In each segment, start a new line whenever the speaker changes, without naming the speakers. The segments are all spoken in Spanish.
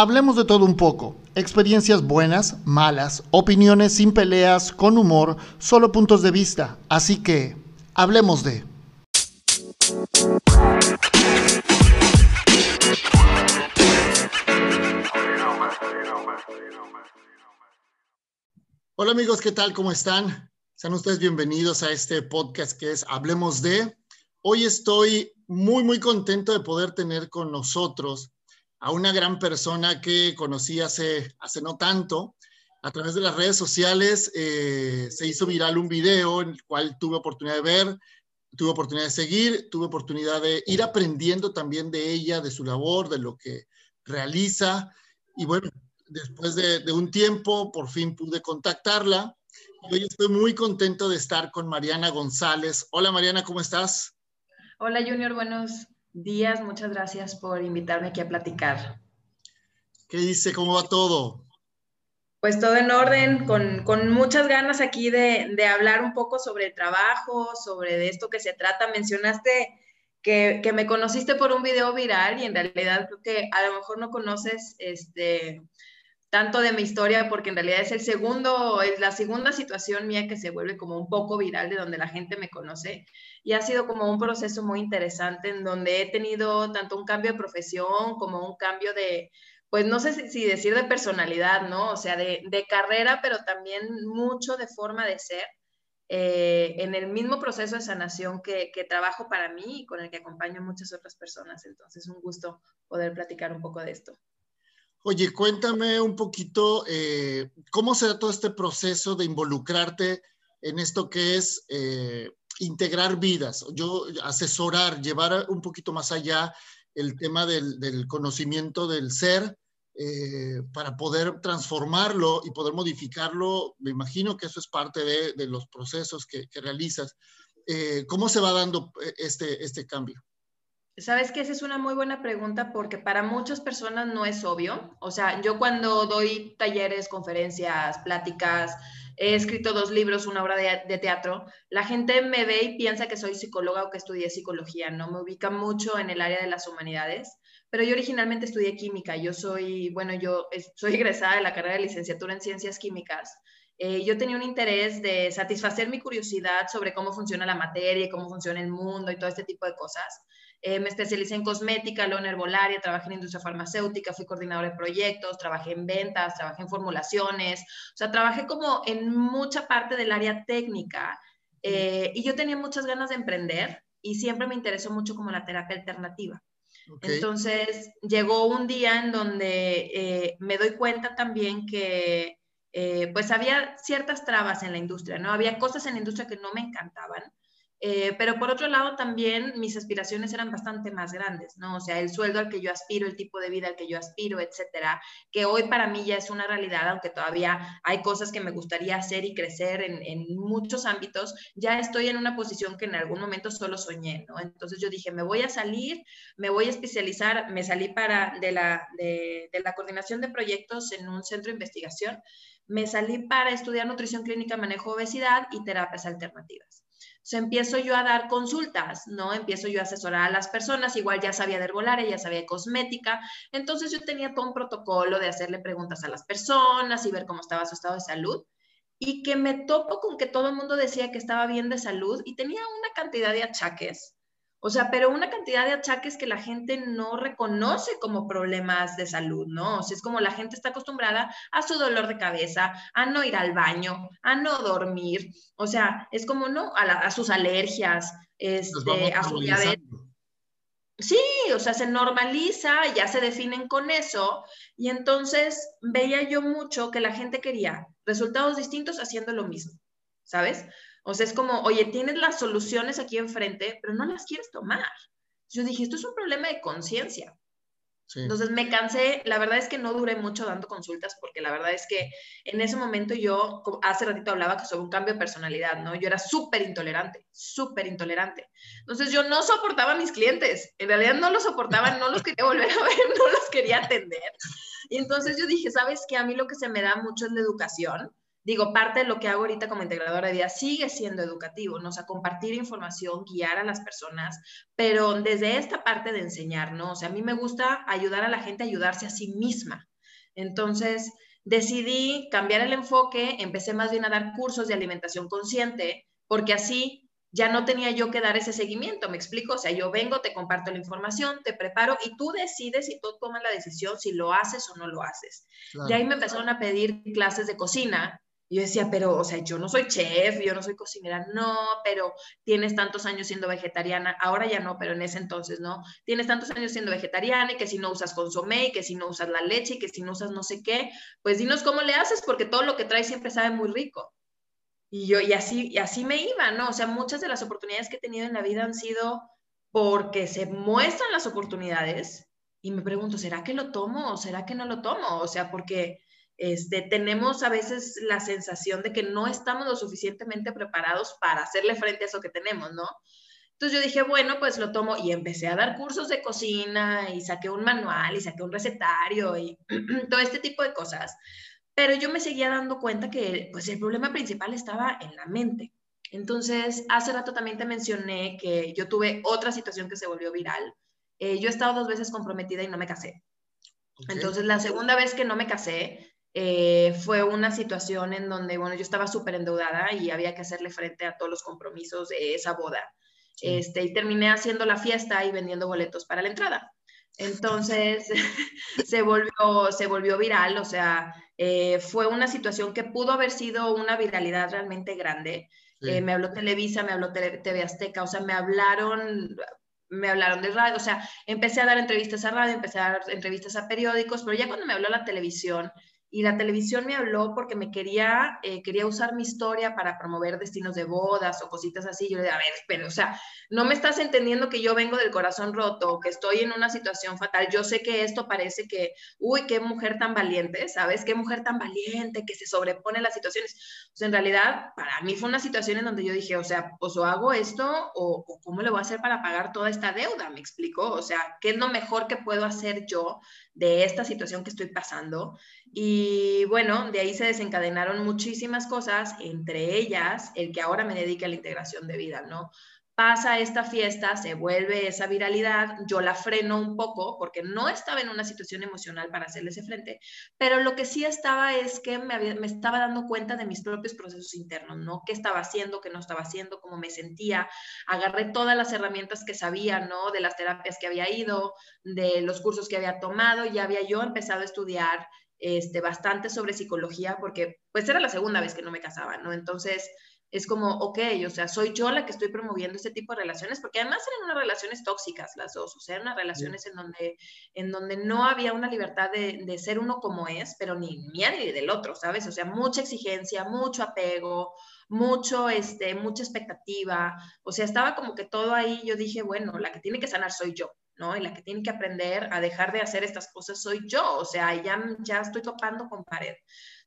Hablemos de todo un poco. Experiencias buenas, malas, opiniones sin peleas, con humor, solo puntos de vista. Así que, hablemos de... Hola amigos, ¿qué tal? ¿Cómo están? Sean ustedes bienvenidos a este podcast que es Hablemos de. Hoy estoy muy, muy contento de poder tener con nosotros a una gran persona que conocí hace, hace no tanto. A través de las redes sociales eh, se hizo viral un video en el cual tuve oportunidad de ver, tuve oportunidad de seguir, tuve oportunidad de ir aprendiendo también de ella, de su labor, de lo que realiza. Y bueno, después de, de un tiempo, por fin pude contactarla. Y hoy estoy muy contento de estar con Mariana González. Hola Mariana, ¿cómo estás?
Hola Junior, buenos días. Muchas gracias por invitarme aquí a platicar.
¿Qué dice? ¿Cómo va todo?
Pues todo en orden, con, con muchas ganas aquí de, de, hablar un poco sobre el trabajo, sobre de esto que se trata. Mencionaste que, que, me conociste por un video viral y en realidad creo que a lo mejor no conoces este, tanto de mi historia porque en realidad es el segundo, es la segunda situación mía que se vuelve como un poco viral de donde la gente me conoce y ha sido como un proceso muy interesante en donde he tenido tanto un cambio de profesión como un cambio de, pues no sé si, decir de personalidad, ¿no? O sea, de, carrera, pero también mucho de forma de ser. Eh, en el mismo proceso de sanación que, trabajo para mí y con el que acompaño a muchas otras personas. Entonces, un gusto poder platicar un poco de esto.
Oye, cuéntame un poquito eh, cómo se todo este proceso de involucrarte en esto que es eh, integrar vidas, yo asesorar, llevar un poquito más allá el tema del, del conocimiento del ser eh, para poder transformarlo y poder modificarlo. Me imagino que eso es parte de, de los procesos que, que realizas. Eh, ¿Cómo se va dando eh, este, este cambio?
Sabes que esa es una muy buena pregunta porque para muchas personas no es obvio. O sea, yo cuando doy talleres, conferencias, pláticas, he escrito dos libros, una obra de, teatro, la gente me ve y piensa que soy psicóloga o que estudié psicología, ¿no? Me ubica mucho en el área de las humanidades, pero yo originalmente estudié química, yo soy, bueno, yo soy egresada de la carrera de licenciatura en ciencias químicas. Eh, yo tenía un interés de satisfacer mi curiosidad sobre cómo funciona la materia y cómo funciona el mundo y todo este tipo de cosas. Eh, me especialicé en cosmética, luego en herbolaria, trabajé en industria farmacéutica, fui coordinadora de proyectos, trabajé en ventas, trabajé en formulaciones, o sea, trabajé como en mucha parte del área técnica eh, y yo tenía muchas ganas de emprender y siempre me interesó mucho como la terapia alternativa. Okay. Entonces, llegó un día en donde eh, me doy cuenta también que eh, pues había ciertas trabas en la industria, ¿no? Había cosas en la industria que no me encantaban eh, pero por otro lado, también mis aspiraciones eran bastante más grandes, ¿no? O sea, el sueldo al que yo aspiro, el tipo de vida al que yo aspiro, etcétera, que hoy para mí ya es una realidad, aunque todavía hay cosas que me gustaría hacer y crecer en, en muchos ámbitos, ya estoy en una posición que en algún momento solo soñé, ¿no? Entonces yo dije, me voy a salir, me voy a especializar, me salí para de la, de, de la coordinación de proyectos en un centro de investigación, me salí para estudiar nutrición clínica, manejo obesidad y terapias alternativas empiezo yo a dar consultas, ¿no? Empiezo yo a asesorar a las personas, igual ya sabía de herbolaria, ya sabía de cosmética, entonces yo tenía todo un protocolo de hacerle preguntas a las personas y ver cómo estaba su estado de salud y que me topo con que todo el mundo decía que estaba bien de salud y tenía una cantidad de achaques o sea, pero una cantidad de achaques que la gente no reconoce como problemas de salud, ¿no? O sea, es como la gente está acostumbrada a su dolor de cabeza, a no ir al baño, a no dormir, o sea, es como, ¿no? A, la, a sus alergias, este, a su diabetes. Sí, o sea, se normaliza, ya se definen con eso, y entonces veía yo mucho que la gente quería resultados distintos haciendo lo mismo, ¿sabes? O sea, es como, oye, tienes las soluciones aquí enfrente, pero no las quieres tomar. Yo dije, esto es un problema de conciencia. Sí. Entonces me cansé, la verdad es que no duré mucho dando consultas porque la verdad es que en ese momento yo, hace ratito hablaba que sobre un cambio de personalidad, ¿no? Yo era súper intolerante, súper intolerante. Entonces yo no soportaba a mis clientes, en realidad no los soportaba, no los quería volver a ver, no los quería atender. Y entonces yo dije, ¿sabes qué? A mí lo que se me da mucho es la educación digo, parte de lo que hago ahorita como integradora de vida sigue siendo educativo, ¿no? O sea, compartir información, guiar a las personas, pero desde esta parte de enseñar, ¿no? O sea, a mí me gusta ayudar a la gente a ayudarse a sí misma. Entonces, decidí cambiar el enfoque, empecé más bien a dar cursos de alimentación consciente, porque así ya no tenía yo que dar ese seguimiento, ¿me explico? O sea, yo vengo, te comparto la información, te preparo y tú decides y tú tomas la decisión si lo haces o no lo haces. De ahí me empezaron a pedir clases de cocina. Yo decía, pero, o sea, yo no soy chef, yo no soy cocinera, no, pero tienes tantos años siendo vegetariana, ahora ya no, pero en ese entonces, ¿no? Tienes tantos años siendo vegetariana y que si no usas consomé y que si no usas la leche y que si no usas no sé qué, pues dinos cómo le haces porque todo lo que traes siempre sabe muy rico. Y yo, y así, y así me iba, ¿no? O sea, muchas de las oportunidades que he tenido en la vida han sido porque se muestran las oportunidades y me pregunto, ¿será que lo tomo o será que no lo tomo? O sea, porque este, tenemos a veces la sensación de que no estamos lo suficientemente preparados para hacerle frente a eso que tenemos, ¿no? Entonces yo dije, bueno, pues lo tomo y empecé a dar cursos de cocina y saqué un manual y saqué un recetario y todo este tipo de cosas pero yo me seguía dando cuenta que pues el problema principal estaba en la mente. Entonces, hace rato también te mencioné que yo tuve otra situación que se volvió viral. Eh, yo he estado dos veces comprometida y no me casé. Entonces, la segunda vez que no me casé eh, fue una situación en donde, bueno, yo estaba súper endeudada y había que hacerle frente a todos los compromisos de esa boda. Este, y terminé haciendo la fiesta y vendiendo boletos para la entrada. Entonces, se, volvió, se volvió viral, o sea, eh, fue una situación que pudo haber sido una viralidad realmente grande. Eh, me habló Televisa, me habló TV Azteca, o sea, me hablaron, me hablaron de radio, o sea, empecé a dar entrevistas a radio, empecé a dar entrevistas a periódicos, pero ya cuando me habló la televisión, y la televisión me habló porque me quería, eh, quería usar mi historia para promover destinos de bodas o cositas así. Yo le dije, a ver, pero, o sea, no me estás entendiendo que yo vengo del corazón roto, que estoy en una situación fatal. Yo sé que esto parece que, uy, qué mujer tan valiente, ¿sabes? Qué mujer tan valiente que se sobrepone a las situaciones. O sea, en realidad, para mí fue una situación en donde yo dije, o sea, pues o hago esto o, o cómo le voy a hacer para pagar toda esta deuda, me explico. O sea, ¿qué es lo mejor que puedo hacer yo de esta situación que estoy pasando? Y bueno, de ahí se desencadenaron muchísimas cosas, entre ellas el que ahora me dedique a la integración de vida, ¿no? Pasa esta fiesta, se vuelve esa viralidad, yo la freno un poco porque no estaba en una situación emocional para hacerle ese frente, pero lo que sí estaba es que me, me estaba dando cuenta de mis propios procesos internos, ¿no? ¿Qué estaba haciendo, qué no estaba haciendo, cómo me sentía? Agarré todas las herramientas que sabía, ¿no? De las terapias que había ido, de los cursos que había tomado, ya había yo empezado a estudiar este, bastante sobre psicología, porque pues era la segunda vez que no me casaba, ¿no? Entonces es como, ok, o sea, soy yo la que estoy promoviendo este tipo de relaciones, porque además eran unas relaciones tóxicas las dos, o sea, eran unas relaciones en, donde, en donde no había una libertad de, de, ser uno como es, pero ni mía ni del otro, ¿sabes? O sea, mucha exigencia, mucho apego, mucho, este, mucha expectativa, o sea, estaba como que todo ahí, yo dije, bueno, la que tiene que sanar soy yo, ¿no? Y la que tiene que aprender a dejar de hacer estas cosas soy yo, o sea, ya, ya estoy topando con pared.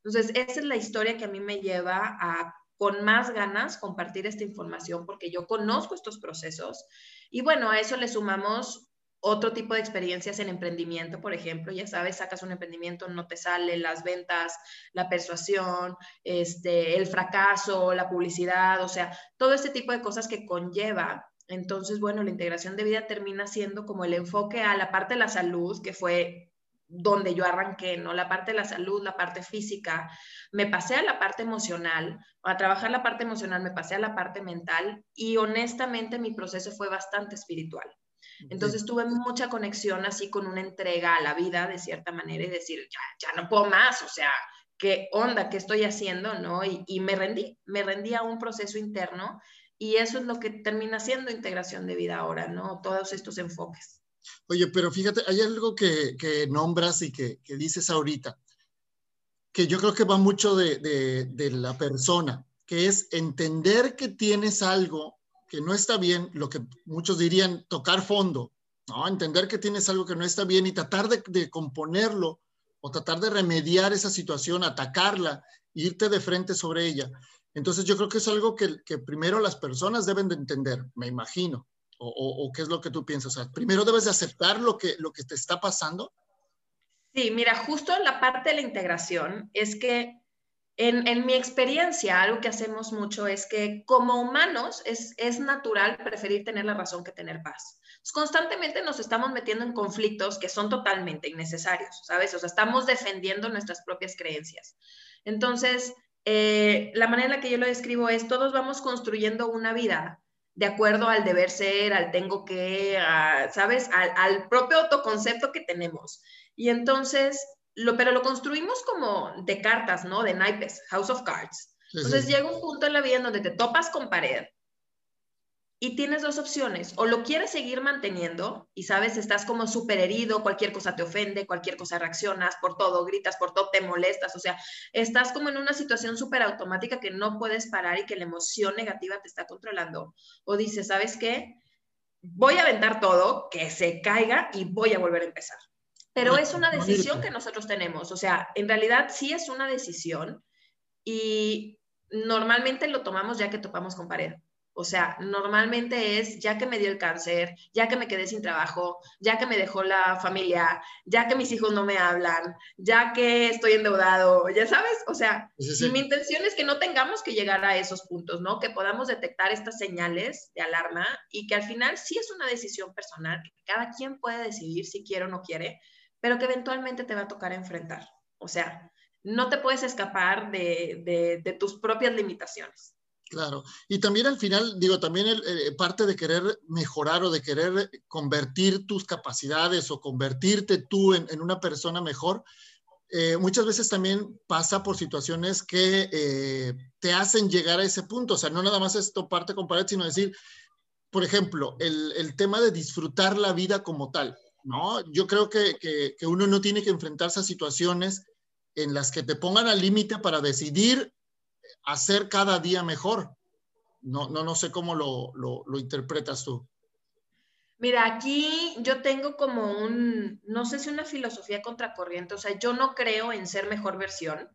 Entonces, esa es la historia que a mí me lleva a con más ganas compartir esta información porque yo conozco estos procesos. Y bueno, a eso le sumamos otro tipo de experiencias en emprendimiento, por ejemplo, ya sabes, sacas un emprendimiento, no te sale las ventas, la persuasión, este, el fracaso, la publicidad, o sea, todo este tipo de cosas que conlleva entonces, bueno, la integración de vida termina siendo como el enfoque a la parte de la salud, que fue donde yo arranqué, ¿no? La parte de la salud, la parte física. Me pasé a la parte emocional, a trabajar la parte emocional, me pasé a la parte mental y honestamente mi proceso fue bastante espiritual. Entonces tuve mucha conexión así con una entrega a la vida de cierta manera y decir, ya, ya no puedo más, o sea, ¿qué onda? ¿Qué estoy haciendo? ¿No? Y, y me rendí, me rendí a un proceso interno y eso es lo que termina siendo integración de vida ahora, ¿no? Todos estos enfoques.
Oye, pero fíjate, hay algo que, que nombras y que, que, dices ahorita, que yo creo que va mucho de, de, la persona, que es entender que tienes algo que no está bien, lo que muchos dirían tocar fondo, ¿no? Entender que tienes algo que no está bien y tratar de componerlo o tratar de remediar esa situación, atacarla, irte de frente sobre ella. Entonces yo creo que es algo que, primero las personas deben de entender, me imagino. O, qué es lo que tú piensas? O primero debes de aceptar lo que, lo que te está pasando.
Sí, mira, justo la parte de la integración es que en, mi experiencia, algo que hacemos mucho es que como humanos es, es natural preferir tener la razón que tener paz. constantemente nos estamos metiendo en conflictos que son totalmente innecesarios, ¿sabes? O sea, estamos defendiendo nuestras propias creencias. Entonces, eh, la manera en la que yo lo describo es, todos vamos construyendo una vida de acuerdo al deber ser, al tengo que, ¿sabes? Al, al, propio autoconcepto que tenemos. Y entonces, lo, pero lo construimos como de cartas, ¿no? De naipes, House of Cards. Entonces llega un punto en la vida en donde te topas con pared y tienes dos opciones, o lo quieres seguir manteniendo y sabes, estás como súper herido, cualquier cosa te ofende, cualquier cosa reaccionas por todo, gritas por todo, te molestas, o sea, estás como en una situación súper automática que no puedes parar y que la emoción negativa te está controlando. O dices, ¿sabes qué? Voy a aventar todo, que se caiga y voy a volver a empezar. Pero es una decisión que nosotros tenemos, o sea, en realidad sí es una decisión y normalmente lo tomamos ya que topamos con pared. O sea, normalmente es ya que me dio el cáncer, ya que me quedé sin trabajo, ya que me dejó la familia, ya que mis hijos no me hablan, ya que estoy endeudado, ya sabes, o sea, y mi intención es que no tengamos que llegar a esos puntos, ¿no? Que podamos detectar estas señales de alarma y que al final sí es una decisión personal, que cada quien puede decidir si quiere o no quiere, pero que eventualmente te va a tocar enfrentar. O sea, no te puedes escapar de, de tus propias limitaciones.
Claro, y también al final, digo, también eh, parte de querer mejorar o de querer convertir tus capacidades o convertirte tú en, una persona mejor, eh, muchas veces también pasa por situaciones que eh, te hacen llegar a ese punto. O sea, no nada más es toparte con pared, sino decir, por ejemplo, el, tema de disfrutar la vida como tal, ¿no? Yo creo que, que uno no tiene que enfrentarse a situaciones en las que te pongan al límite para decidir hacer cada día mejor. No, no, no sé cómo lo, lo, interpretas tú.
Mira, aquí yo tengo como un, no sé si una filosofía contracorriente, o sea, yo no creo en ser mejor versión,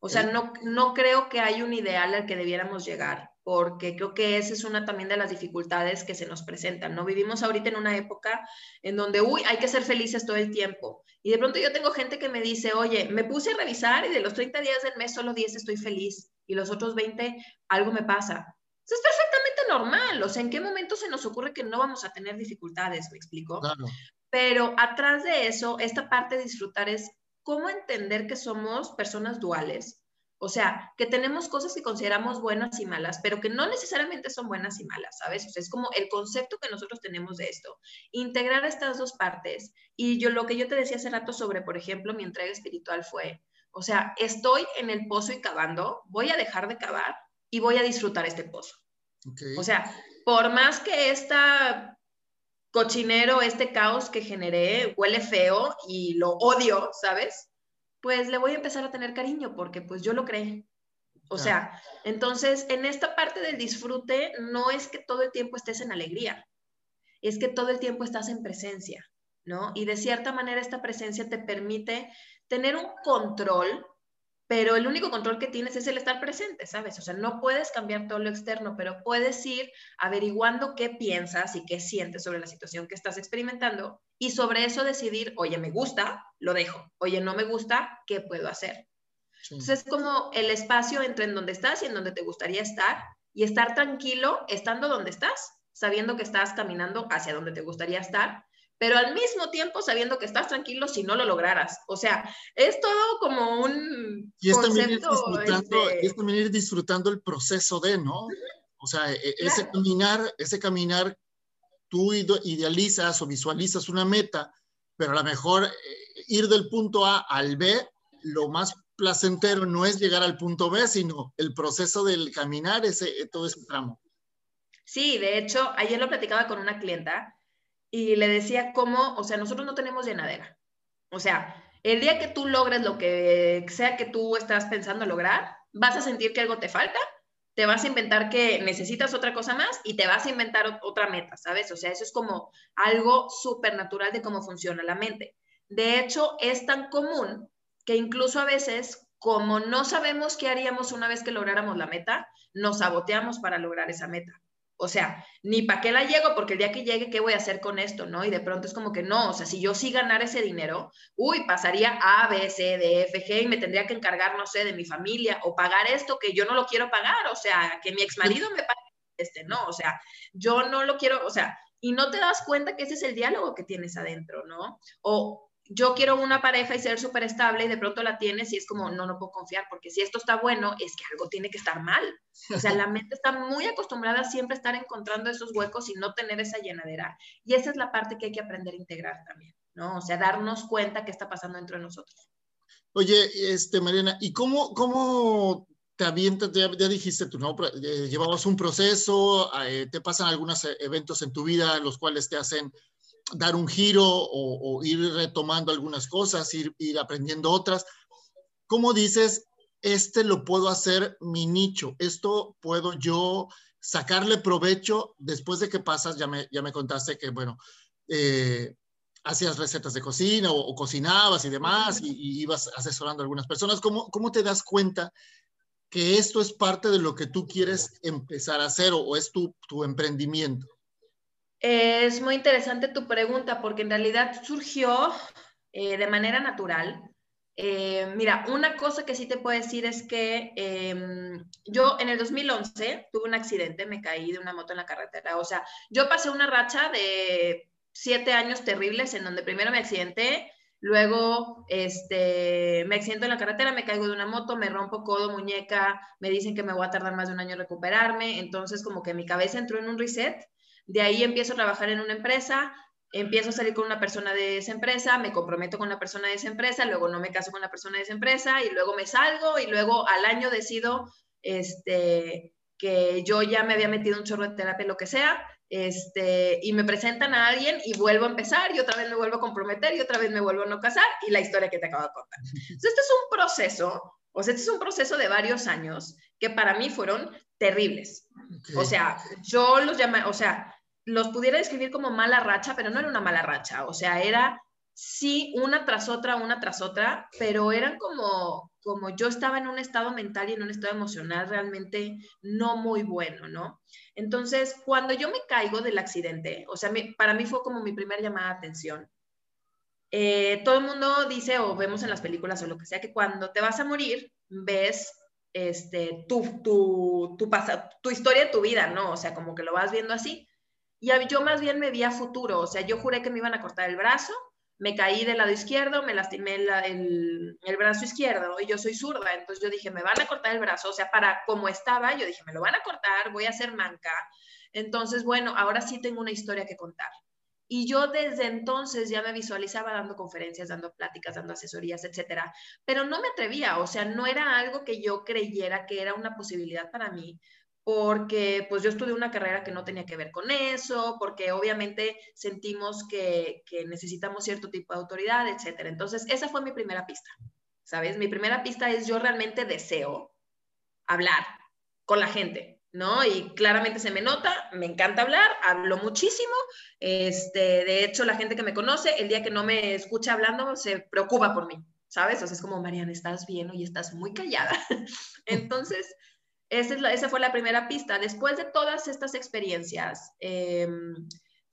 o sea, no, no creo que hay un ideal al que debiéramos llegar, porque creo que esa es una también de las dificultades que se nos presentan, ¿no? Vivimos ahorita en una época en donde, uy, hay que ser felices todo el tiempo. Y de pronto yo tengo gente que me dice, oye, me puse a revisar y de los 30 días del mes solo 10 estoy feliz y los otros 20 algo me pasa. Eso es perfectamente normal. O sea, ¿en qué momento se nos ocurre que no vamos a tener dificultades? ¿Me explico? Pero atrás de eso, esta parte de disfrutar es cómo entender que somos personas duales. O sea, que tenemos cosas que consideramos buenas y malas, pero que no necesariamente son buenas y malas, ¿sabes? O sea, es como el concepto que nosotros tenemos de esto. Integrar estas dos partes. Y yo lo que yo te decía hace rato sobre, por ejemplo, mi entrega espiritual fue, o sea, estoy en el pozo y cavando, voy a dejar de cavar y voy a disfrutar este pozo. O sea, por más que esta cochinero, este caos que generé huele feo y lo odio, ¿sabes? Pues le voy a empezar a tener cariño porque pues yo lo creé. O sea, entonces en esta parte del disfrute no es que todo el tiempo estés en alegría, es que todo el tiempo estás en presencia, ¿no? Y de cierta manera esta presencia te permite tener un control, pero el único control que tienes es el estar presente, ¿sabes? O sea, no puedes cambiar todo lo externo, pero puedes ir averiguando qué piensas y qué sientes sobre la situación que estás experimentando y sobre eso decidir, oye, me gusta, lo dejo, oye, no me gusta, ¿qué puedo hacer? Entonces es como el espacio entre en donde estás y en donde te gustaría estar y estar tranquilo estando donde estás, sabiendo que estás caminando hacia donde te gustaría estar pero al mismo tiempo sabiendo que estás tranquilo si no lo lograras. O sea, es todo como un
y es También ir disfrutando, este es también ir disfrutando el proceso de, ¿no? O sea, e, ese caminar, ese caminar, tú idealizas o visualizas una meta, pero a lo mejor eh, ir del punto A al B, lo más placentero no es llegar al punto B, sino el proceso del caminar, ese, todo ese tramo.
Sí, de hecho, ayer lo platicaba con una clienta y le decía cómo, o sea, nosotros no tenemos llenadera. O sea, el día que tú logres lo que sea que tú estás pensando lograr, vas a sentir que algo te falta, te vas a inventar que necesitas otra cosa más y te vas a inventar otra meta, ¿sabes? O sea, eso es como algo súper natural de cómo funciona la mente. De hecho, es tan común que incluso a veces, como no sabemos qué haríamos una vez que lográramos la meta, nos saboteamos para lograr esa meta. O sea, ni para qué la llego, porque el día que llegue, ¿qué voy a hacer con esto? ¿No? Y de pronto es como que no, o sea, si yo sí ganara ese dinero, uy, pasaría A, B, C, D, F, G y me tendría que encargar, no sé, de mi familia o pagar esto que yo no lo quiero pagar, o sea, que mi ex marido me pague este, no, o sea, yo no lo quiero, o sea, y no te das cuenta que ese es el diálogo que tienes adentro, ¿no? O yo quiero una pareja y ser súper estable y de pronto la tienes y es como, no, no puedo confiar, porque si esto está bueno, es que algo tiene que estar mal. O sea, la mente está muy acostumbrada a siempre estar encontrando esos huecos y no tener esa llenadera. Y esa es la parte que hay que aprender a integrar también, ¿no? O sea, darnos cuenta qué está pasando dentro de nosotros.
Oye, este, Mariana, ¿y cómo, cómo te avientas? Ya, dijiste tú, ¿no? Eh, llevabas un proceso, eh, te pasan algunos eventos en tu vida los cuales te hacen dar un giro o, ir retomando algunas cosas, ir, ir, aprendiendo otras. ¿Cómo dices, este lo puedo hacer mi nicho? Esto puedo yo sacarle provecho después de que pasas, ya me, ya me contaste que, bueno, eh, hacías recetas de cocina o, cocinabas y demás y, ibas asesorando a algunas personas. ¿Cómo, ¿Cómo te das cuenta que esto es parte de lo que tú quieres empezar a hacer o, o es tu, tu emprendimiento?
Es muy interesante tu pregunta porque en realidad surgió eh, de manera natural. Eh, mira, una cosa que sí te puedo decir es que em, yo en el 2011 tuve un accidente, me caí de una moto en la carretera. O sea, yo pasé una racha de siete años terribles en donde primero me accidenté, luego este, me accidento en la carretera, me caigo de una moto, me rompo codo, muñeca, me dicen que me voy a tardar más de un año en recuperarme. Entonces, como que mi cabeza entró en un reset de ahí empiezo a trabajar en una empresa, empiezo a salir con una persona de esa empresa, me comprometo con la persona de esa empresa, luego no me caso con la persona de esa empresa y luego me salgo y luego al año decido este, que yo ya me había metido un chorro de terapia, lo que sea, este, y me presentan a alguien y vuelvo a empezar y otra vez me vuelvo a comprometer y otra vez me vuelvo a no casar y la historia que te acabo de contar. Entonces, este es un proceso, o sea, este es un proceso de varios años que para mí fueron terribles. O sea, yo los llamé, o sea, los pudiera describir como mala racha, pero no era una mala racha, o sea, era sí una tras otra, una tras otra, pero eran como, como yo estaba en un estado mental y en un estado emocional realmente no muy bueno, ¿no? Entonces, cuando yo me caigo del accidente, o sea, para mí fue como mi primera llamada de atención. Eh, todo el mundo dice, o vemos en las películas o lo que sea, que cuando te vas a morir, ves este, tu, tu, tu, tu historia tu vida, ¿no? O sea, como que lo vas viendo así. Y yo más bien me vi a futuro, o sea, yo juré que me iban a cortar el brazo, me caí del lado izquierdo, me lastimé el, el, brazo izquierdo y yo soy zurda, entonces yo dije, me van a cortar el brazo, o sea, para como estaba, yo dije, me lo van a cortar, voy a ser manca. Entonces, bueno, ahora sí tengo una historia que contar. Y yo desde entonces ya me visualizaba dando conferencias, dando pláticas, dando asesorías, etcétera, pero no me atrevía, o sea, no era algo que yo creyera que era una posibilidad para mí, porque pues yo estudié una carrera que no tenía que ver con eso, porque obviamente sentimos que, necesitamos cierto tipo de autoridad, etcétera. Entonces, esa fue mi primera pista, ¿sabes? Mi primera pista es yo realmente deseo hablar con la gente, ¿no? Y claramente se me nota, me encanta hablar, hablo muchísimo, este, de hecho la gente que me conoce, el día que no me escucha hablando, se preocupa por mí, ¿sabes? O sea, es como, Mariana, estás bien y estás muy callada. Entonces, esa, fue la primera pista. Después de todas estas experiencias, em,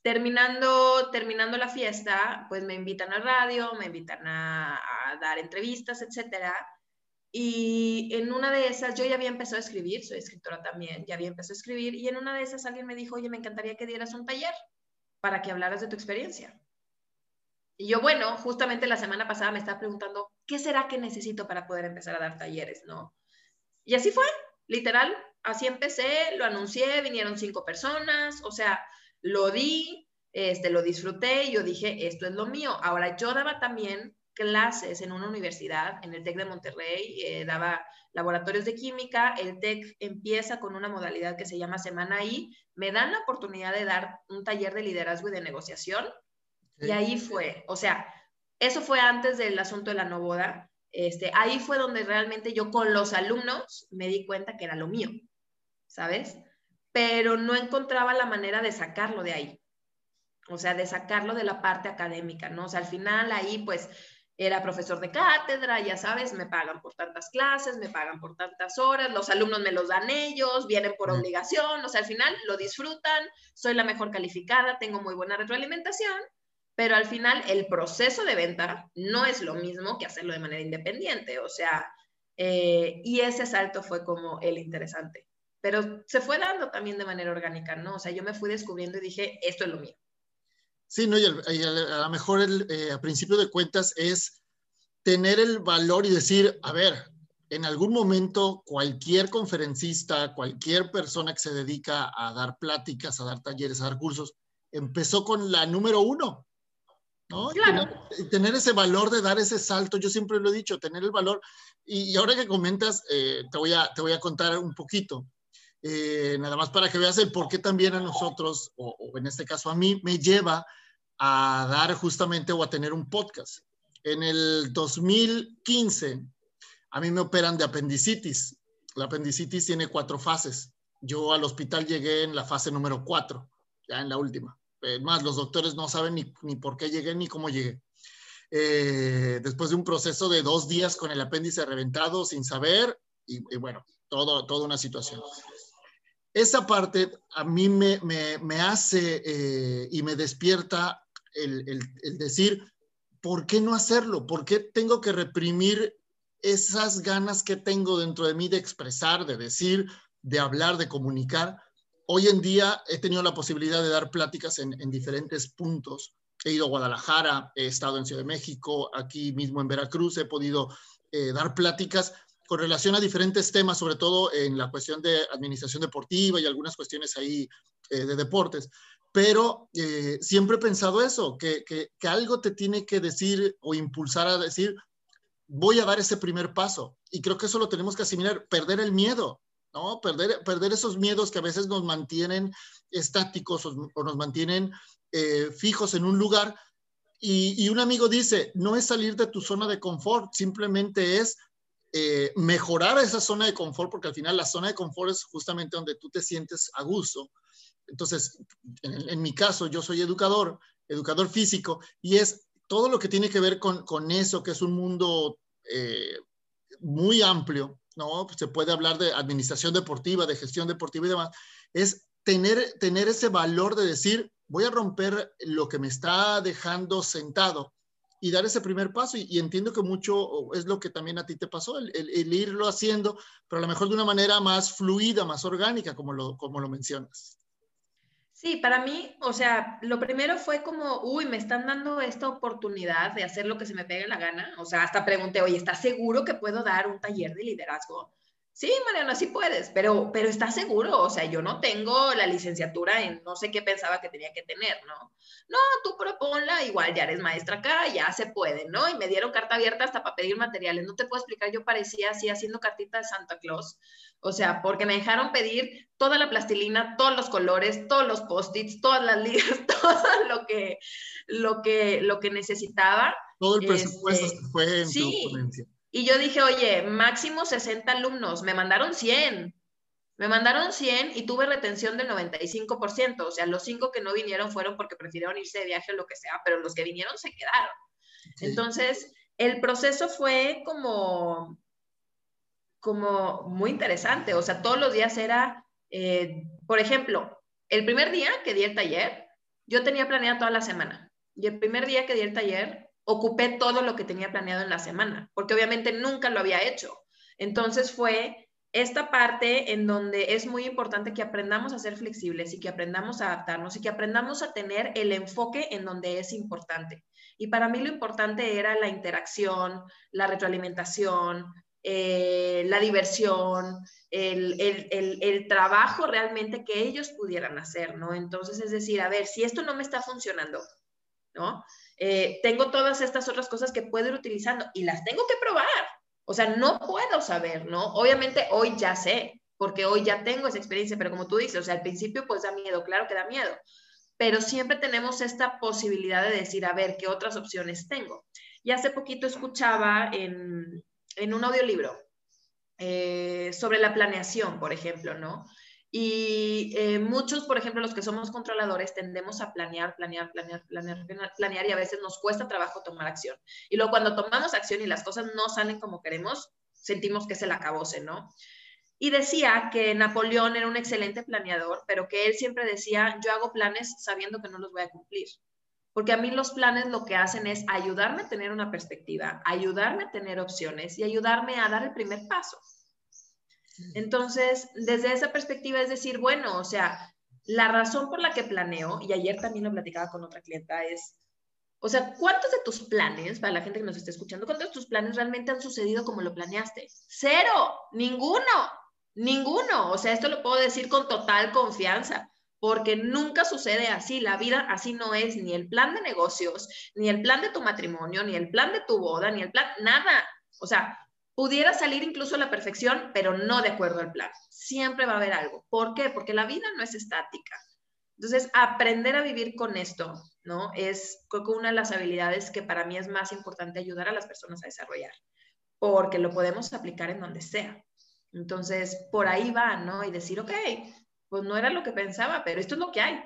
terminando, terminando la fiesta, pues me invitan a radio, me invitan a, dar entrevistas, etcétera. Y en una de esas, yo ya había empezado a escribir, soy escritora también, ya había empezado a escribir, y en una de esas alguien me dijo, oye, me encantaría que dieras un taller para que hablaras de tu experiencia. Y yo, bueno, justamente la semana pasada me estaba preguntando, ¿qué será que necesito para poder empezar a dar talleres, no? Y así fue, literal, así empecé, lo anuncié, vinieron cinco personas, o sea, lo di, este, lo disfruté y yo dije, esto es lo mío. Ahora, yo daba también clases en una universidad, en el TEC de Monterrey, eh, daba laboratorios de química, el TEC empieza con una modalidad que se llama Semana I, me dan la oportunidad de dar un taller de liderazgo y de negociación, y ahí fue, o sea, eso fue antes del asunto de la no boda, este, ahí fue donde realmente yo con los alumnos me di cuenta que era lo mío, ¿sabes? Pero no encontraba la manera de sacarlo de ahí, o sea, de sacarlo de la parte académica, ¿no? O sea, al final ahí pues era profesor de cátedra, ya sabes, me pagan por tantas clases, me pagan por tantas horas, los alumnos me los dan ellos, vienen por obligación, o sea, al final lo disfrutan, soy la mejor calificada, tengo muy buena retroalimentación, pero al final el proceso de venta no es lo mismo que hacerlo de manera independiente, o sea, eh, y ese salto fue como el interesante, pero se fue dando también de manera orgánica, ¿no? O sea, yo me fui descubriendo y dije, esto es lo mío.
Sí, no, y, a lo mejor el, eh, a principio de cuentas es tener el valor y decir, a ver, en algún momento cualquier conferencista, cualquier persona que se dedica a dar pláticas, a dar talleres, a dar cursos, empezó con la número uno. ¿no? Claro. Tener, ese valor de dar ese salto, yo siempre lo he dicho, tener el valor. Y, ahora que comentas, eh, te, voy a, te voy a contar un poquito. Eh, nada más para que veas el por qué también a nosotros, o, en este caso a mí, me lleva a dar justamente o a tener un podcast. En el 2015, a mí me operan de apendicitis. La apendicitis tiene cuatro fases. Yo al hospital llegué en la fase número cuatro, ya en la última. más, los doctores no saben ni, ni, por qué llegué ni cómo llegué. Eh, después de un proceso de dos días con el apéndice reventado sin saber, y, y bueno, todo, toda una situación esa parte a mí me, hace eh, y me despierta el, decir, ¿por qué no hacerlo? ¿Por qué tengo que reprimir esas ganas que tengo dentro de mí de expresar, de decir, de hablar, de comunicar? Hoy en día he tenido la posibilidad de dar pláticas en, diferentes puntos. He ido a Guadalajara, he estado en Ciudad de México, aquí mismo en Veracruz, he podido eh, dar pláticas con relación a diferentes temas, sobre todo en la cuestión de administración deportiva y algunas cuestiones ahí eh, de deportes. Pero eh, siempre he pensado eso, que, que, algo te tiene que decir o impulsar a decir, voy a dar ese primer paso. Y creo que eso lo tenemos que asimilar, perder el miedo, ¿no? Perder, perder esos miedos que a veces nos mantienen estáticos o, nos mantienen eh, fijos en un lugar. Y, y un amigo dice, no es salir de tu zona de confort, simplemente es eh, mejorar esa zona de confort, porque al final la zona de confort es justamente donde tú te sientes a gusto. Entonces, en, mi caso, yo soy educador, educador físico, y es todo lo que tiene que ver con, con eso, que es un mundo eh, muy amplio, ¿no? Se puede hablar de administración deportiva, de gestión deportiva y demás, es tener, tener ese valor de decir, voy a romper lo que me está dejando sentado y dar ese primer paso. Y, entiendo que mucho es lo que también a ti te pasó, el, irlo haciendo, pero a lo mejor de una manera más fluida, más orgánica, como lo, como lo mencionas.
Sí, para mí, o sea, lo primero fue como, uy, me están dando esta oportunidad de hacer lo que se me pegue la gana. O sea, hasta pregunté, oye, ¿estás seguro que puedo dar un taller de liderazgo? Sí, Mariana, sí puedes, pero, pero ¿estás seguro? O sea, yo no tengo la licenciatura en no sé qué pensaba que tenía que tener, ¿no? No, tú proponla, igual ya eres maestra acá, ya se puede, ¿no? Y me dieron carta abierta hasta para pedir materiales. No te puedo explicar, yo parecía así haciendo cartita de Santa Claus. O sea, porque me dejaron pedir toda la plastilina, todos los colores, todos los post-its, todas las ligas, todo lo que, lo que, lo que necesitaba.
Todo el presupuesto este, fue en sí, tu ponencia.
Y yo dije, oye, máximo 60 alumnos, me mandaron 100. Me mandaron 100 y tuve retención del 95%. O sea, los cinco que no vinieron fueron porque prefirieron irse de viaje o lo que sea, pero los que vinieron se quedaron. Entonces, el proceso fue como, como muy interesante. O sea, todos los días era, eh, por ejemplo, el primer día que di el taller, yo tenía planeado toda la semana. Y el primer día que di el taller, ocupé todo lo que tenía planeado en la semana, porque obviamente nunca lo había hecho. Entonces fue esta parte en donde es muy importante que aprendamos a ser flexibles y que aprendamos a adaptarnos y que aprendamos a tener el enfoque en donde es importante. Y para mí lo importante era la interacción, la retroalimentación, eh, la diversión, el, el, el, trabajo realmente que ellos pudieran hacer, ¿no? Entonces, es decir, a ver, si esto no me está funcionando, ¿no? Eh, tengo todas estas otras cosas que puedo ir utilizando y las tengo que probar. O sea, no puedo saber, ¿no? Obviamente hoy ya sé, porque hoy ya tengo esa experiencia, pero como tú dices, o sea, al principio pues da miedo, claro que da miedo, pero siempre tenemos esta posibilidad de decir, a ver, ¿qué otras opciones tengo? Y hace poquito escuchaba en, un audiolibro eh, sobre la planeación, por ejemplo, ¿no? Y eh, muchos, por ejemplo, los que somos controladores, tendemos a planear, planear, planear, planear, planear y a veces nos cuesta trabajo tomar acción. Y luego cuando tomamos acción y las cosas no salen como queremos, sentimos que es el acabose, ¿no? Y decía que Napoleón era un excelente planeador, pero que él siempre decía, yo hago planes sabiendo que no los voy a cumplir. Porque a mí los planes lo que hacen es ayudarme a tener una perspectiva, ayudarme a tener opciones y ayudarme a dar el primer paso. Entonces, desde esa perspectiva es decir, bueno, o sea, la razón por la que planeo, y ayer también lo platicaba con otra clienta, es, o sea, ¿cuántos de tus planes, para la gente que nos está escuchando, cuántos de tus planes realmente han sucedido como lo planeaste? Cero, ninguno, ninguno. O sea, esto lo puedo decir con total confianza, porque nunca sucede así. La vida así no es ni el plan de negocios, ni el plan de tu matrimonio, ni el plan de tu boda, ni el plan, nada. O sea, pudiera salir incluso a la perfección, pero no de acuerdo al plan. Siempre va a haber algo. ¿Por qué? Porque la vida no es estática. Entonces, aprender a vivir con esto, ¿no? Es creo que una de las habilidades que para mí es más importante ayudar a las personas a desarrollar, porque lo podemos aplicar en donde sea. Entonces, por ahí va, ¿no? Y decir, ok, pues no era lo que pensaba, pero esto es lo que hay.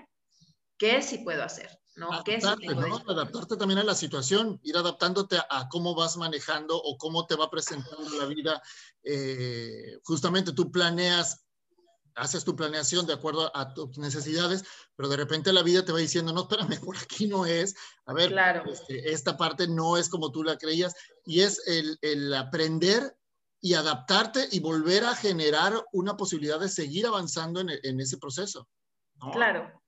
¿Qué sí puedo hacer? ¿No?
Adaptarte, también a la situación, ir adaptándote a, cómo vas manejando o cómo te va presentando la vida. Eh, justamente tú planeas, haces tu planeación de acuerdo a tus necesidades, pero de repente la vida te va diciendo, no, espérame, por aquí no es. A ver, este, esta parte no es como tú la creías. Y es el, aprender y adaptarte y volver a generar una posibilidad de seguir avanzando en, ese proceso.
Claro,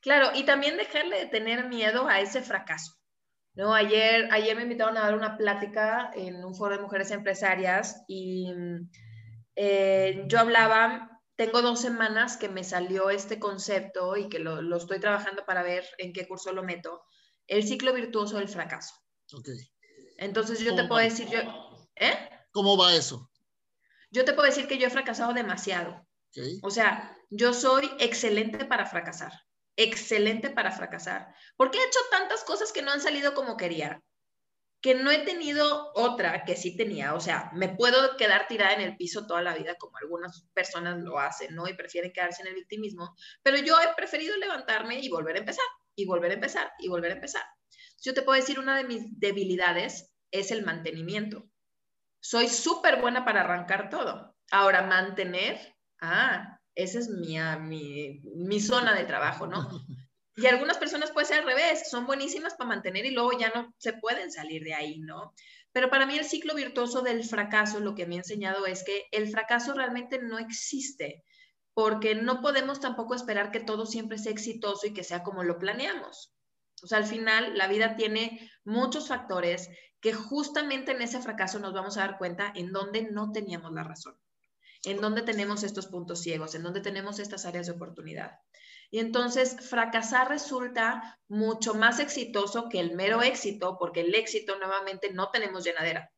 Claro, y también dejarle de tener miedo a ese fracaso. ¿no? Ayer, ayer me invitaron a dar una plática en un foro de mujeres empresarias y eh, yo hablaba, tengo dos semanas que me salió este concepto y que lo, estoy trabajando para ver en qué curso lo meto, el ciclo virtuoso del fracaso. Ok. Entonces yo te puedo decir, yo, ¿eh?
¿Cómo va eso?
Yo te puedo decir que yo he fracasado demasiado. O sea, yo soy excelente para fracasar excelente para fracasar, porque he hecho tantas cosas que no han salido como quería, que no he tenido otra que sí tenía, o sea, me puedo quedar tirada en el piso toda la vida como algunas personas lo hacen, ¿no? Y prefieren quedarse en el victimismo, pero yo he preferido levantarme y volver a empezar, y volver a empezar, y volver a empezar. Yo te puedo decir, una de mis debilidades es el mantenimiento. Soy súper buena para arrancar todo. Ahora, mantener, ah, esa es mi, ah, mi, mi zona de trabajo, ¿no? Y algunas personas puede ser al revés, son buenísimas para mantener y luego ya no se pueden salir de ahí, ¿no? Pero para mí el ciclo virtuoso del fracaso, lo que me ha enseñado es que el fracaso realmente no existe, porque no podemos tampoco esperar que todo siempre sea exitoso y que sea como lo planeamos. O sea, al final la vida tiene muchos factores que justamente en ese fracaso nos vamos a dar cuenta en donde no teníamos la razón en dónde tenemos estos puntos ciegos, en dónde tenemos estas áreas de oportunidad. Y entonces fracasar resulta mucho más exitoso que el mero éxito, porque el éxito nuevamente no tenemos llenadera.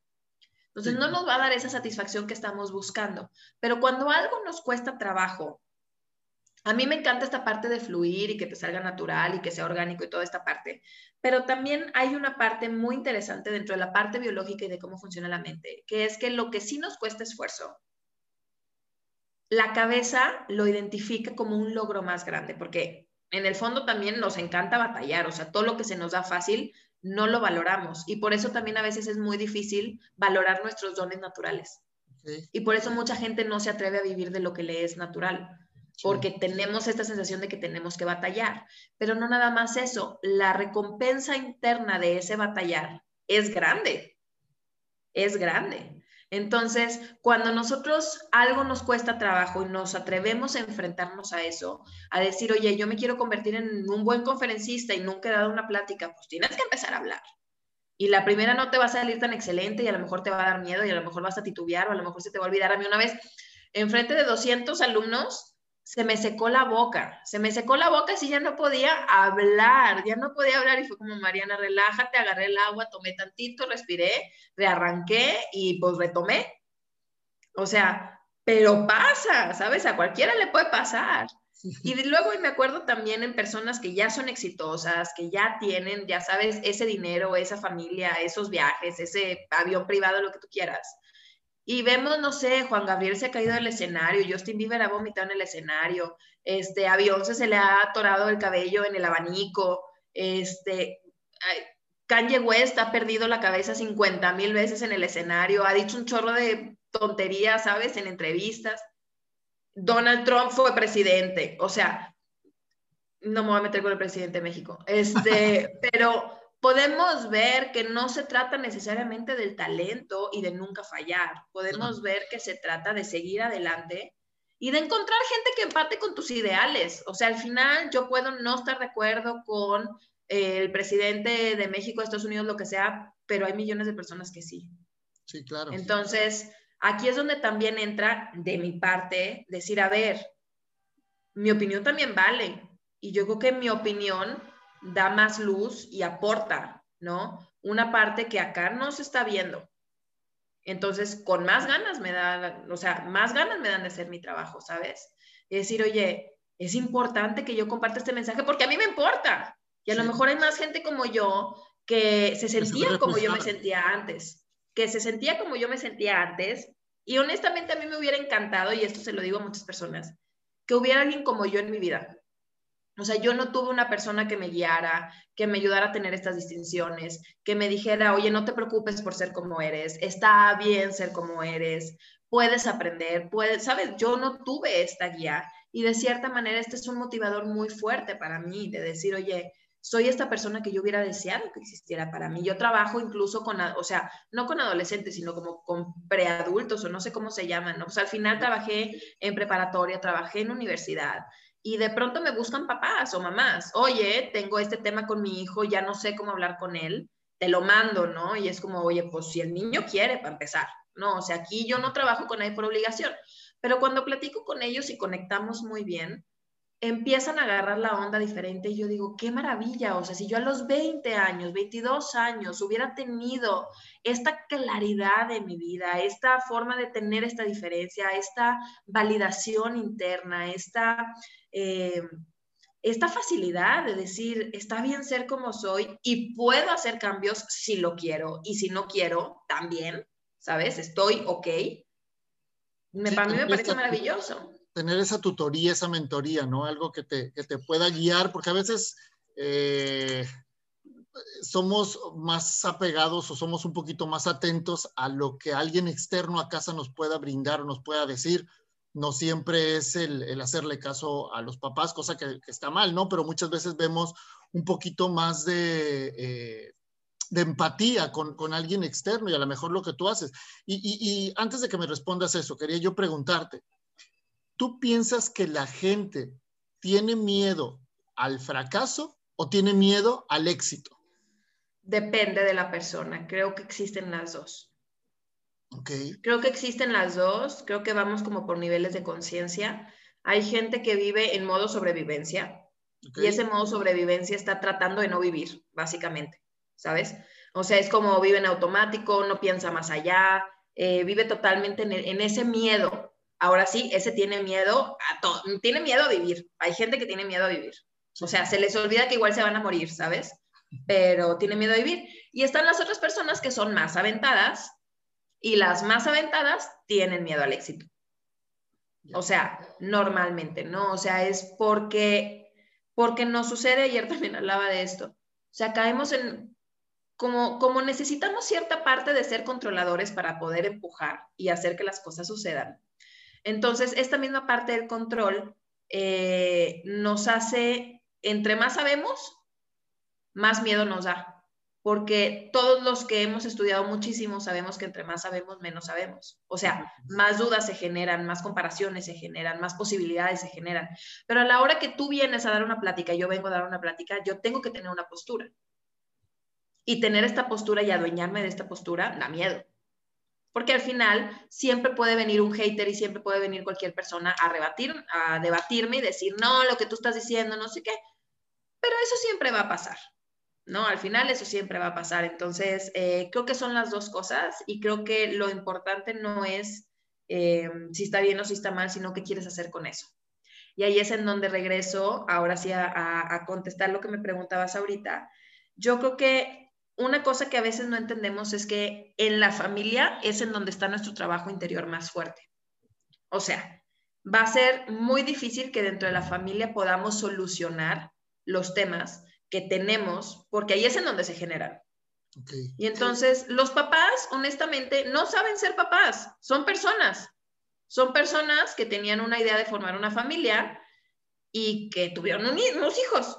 Entonces no nos va a dar esa satisfacción que estamos buscando. Pero cuando algo nos cuesta trabajo, a mí me encanta esta parte de fluir y que te salga natural y que sea orgánico y toda esta parte, pero también hay una parte muy interesante dentro de la parte biológica y de cómo funciona la mente, que es que lo que sí nos cuesta esfuerzo, la cabeza lo identifica como un logro más grande, porque en el fondo también nos encanta batallar, o sea, todo lo que se nos da fácil no lo valoramos y por eso también a veces es muy difícil valorar nuestros dones naturales. Y por eso mucha gente no se atreve a vivir de lo que le es natural, porque tenemos esta sensación de que tenemos que batallar. Pero no nada más eso, la recompensa interna de ese batallar es grande, es grande. Entonces, cuando nosotros algo nos cuesta trabajo y nos atrevemos a enfrentarnos a eso, a decir, oye, yo me quiero convertir en un buen conferencista y nunca he dado una plática, pues tienes que empezar a hablar. Y la primera no te va a salir tan excelente y a lo mejor te va a dar miedo y a lo mejor vas a titubear o a lo mejor se te va a olvidar. A mí una vez, enfrente de 200 alumnos, se me secó la boca, se me secó la boca y ya no podía hablar, ya no podía hablar y fue como, Mariana, relájate, agarré el agua, tomé tantito, respiré, rearranqué y pues retomé. O sea, pero pasa, ¿sabes? A cualquiera le puede pasar. Y luego me acuerdo también en personas que ya son exitosas, que ya tienen, ya sabes, ese dinero, esa familia, esos viajes, ese avión privado, lo que tú quieras y vemos, no sé, Juan Gabriel se ha caído del escenario, Justin Bieber ha vomitado en el escenario, este, a Beyoncé se le ha atorado el cabello en el abanico, este, Kanye West ha perdido la cabeza 50 mil veces en el escenario, ha dicho un chorro de tonterías, ¿sabes? En entrevistas. Donald Trump fue presidente, o sea, no me voy a meter con el presidente de México, este, pero podemos ver que no se trata necesariamente del talento y de nunca fallar. Podemos ver que se trata de seguir adelante y de encontrar gente que empate con tus ideales. O sea, al final yo puedo no estar de acuerdo con eh, el presidente de México, Estados Unidos, lo que sea, pero hay millones de personas que sí.
Sí, claro.
Entonces, aquí es donde también entra de mi parte decir, a ver, mi opinión también vale. Y yo creo que mi opinión da más luz y aporta, ¿no? Una parte que acá no se está viendo. Entonces, con más ganas me da, o sea, más ganas me dan de hacer mi trabajo, ¿sabes? Es decir, oye, es importante que yo comparta este mensaje porque a mí me importa. Y a lo mejor hay más gente como yo que se sentía como yo me sentía antes, que se sentía como yo me sentía antes. Y honestamente a mí me hubiera encantado, y esto se lo digo a muchas personas, que hubiera alguien como yo en mi vida, o sea, yo no tuve una persona que me guiara, que me ayudara a tener estas distinciones, que me dijera, oye, no te preocupes por ser como eres, está bien ser como eres, puedes aprender, puedes, sabes, yo no tuve esta guía y de cierta manera este es un motivador muy fuerte para mí, de decir, oye, soy esta persona que yo hubiera deseado que existiera para mí. Yo trabajo incluso con, o sea, no con adolescentes, sino como con preadultos o no sé cómo se llaman, ¿no? Pues al final trabajé en preparatoria, trabajé en universidad, y de pronto me buscan papás o mamás, oye, tengo este tema con mi hijo, ya no sé cómo hablar con él, te lo mando, ¿no? Y es como, oye, pues si el niño quiere, para empezar, ¿no? O sea, aquí yo no trabajo con él por obligación, pero cuando platico con ellos y conectamos muy bien, empiezan a agarrar la onda diferente y yo digo, qué maravilla, o sea, si yo a los 20 años, 22 años hubiera tenido esta claridad en mi vida, esta forma de tener esta diferencia, esta validación interna, esta, eh, esta facilidad de decir, está bien ser como soy y puedo hacer cambios si lo quiero y si no quiero, también, ¿sabes? Estoy ok. Me, para mí me parece maravilloso
tener esa tutoría, esa mentoría, ¿no? Algo que te, pueda guiar, porque a veces eh, somos más apegados o somos un poquito más atentos a lo que alguien externo a casa nos pueda brindar o nos pueda decir. No siempre es el, hacerle caso a los papás, cosa que, está mal, ¿no? Pero muchas veces vemos un poquito más de, eh, de empatía con, alguien externo y a lo mejor lo que tú haces. y antes de que me respondas eso, quería yo preguntarte, ¿tú piensas que la gente tiene miedo al fracaso o tiene miedo al éxito?
Depende de la persona. Creo que existen las dos.
Okay.
Creo que existen las dos. Creo que vamos como por niveles de conciencia. Hay gente que vive en modo sobrevivencia y ese modo sobrevivencia está tratando de no vivir, básicamente, ¿sabes? O sea, es como vive en automático, no piensa más allá, eh, vive totalmente en ese miedo Ahora sí, ese tiene miedo a todo, tiene miedo a vivir. Hay gente que tiene miedo a vivir. O sea, se les olvida que igual se van a morir, ¿sabes? Pero tiene miedo a vivir. Y están las otras personas que son más aventadas y las más aventadas tienen miedo al éxito. O sea, normalmente, ¿no? O sea, es porque, porque nos sucede, ayer también hablaba de esto. O sea, caemos en, como, como necesitamos cierta parte de ser controladores para poder empujar y hacer que las cosas sucedan entonces, esta misma parte del control eh, nos hace, entre más sabemos, más miedo nos da, porque todos los que hemos estudiado muchísimo sabemos que entre más sabemos, menos sabemos. O sea, más dudas se generan, más comparaciones se generan, más posibilidades se generan. Pero a la hora que tú vienes a dar una plática, yo vengo a dar una plática, yo tengo que tener una postura. Y tener esta postura y adueñarme de esta postura da miedo. Porque al final siempre puede venir un hater y siempre puede venir cualquier persona a rebatir, a debatirme y decir, no, lo que tú estás diciendo, no sé qué. Pero eso siempre va a pasar, ¿no? Al final eso siempre va a pasar. Entonces, eh, creo que son las dos cosas y creo que lo importante no es eh, si está bien o si está mal, sino qué quieres hacer con eso. Y ahí es en donde regreso ahora sí a, a contestar lo que me preguntabas ahorita. Yo creo que una cosa que a veces no entendemos es que en la familia es en donde está nuestro trabajo interior más fuerte. O sea, va a ser muy difícil que dentro de la familia podamos solucionar los temas que tenemos, porque ahí es en donde se generan. Y entonces los papás, honestamente, no saben ser papás, son personas. Son personas que tenían una idea de formar una familia y que tuvieron unos hijos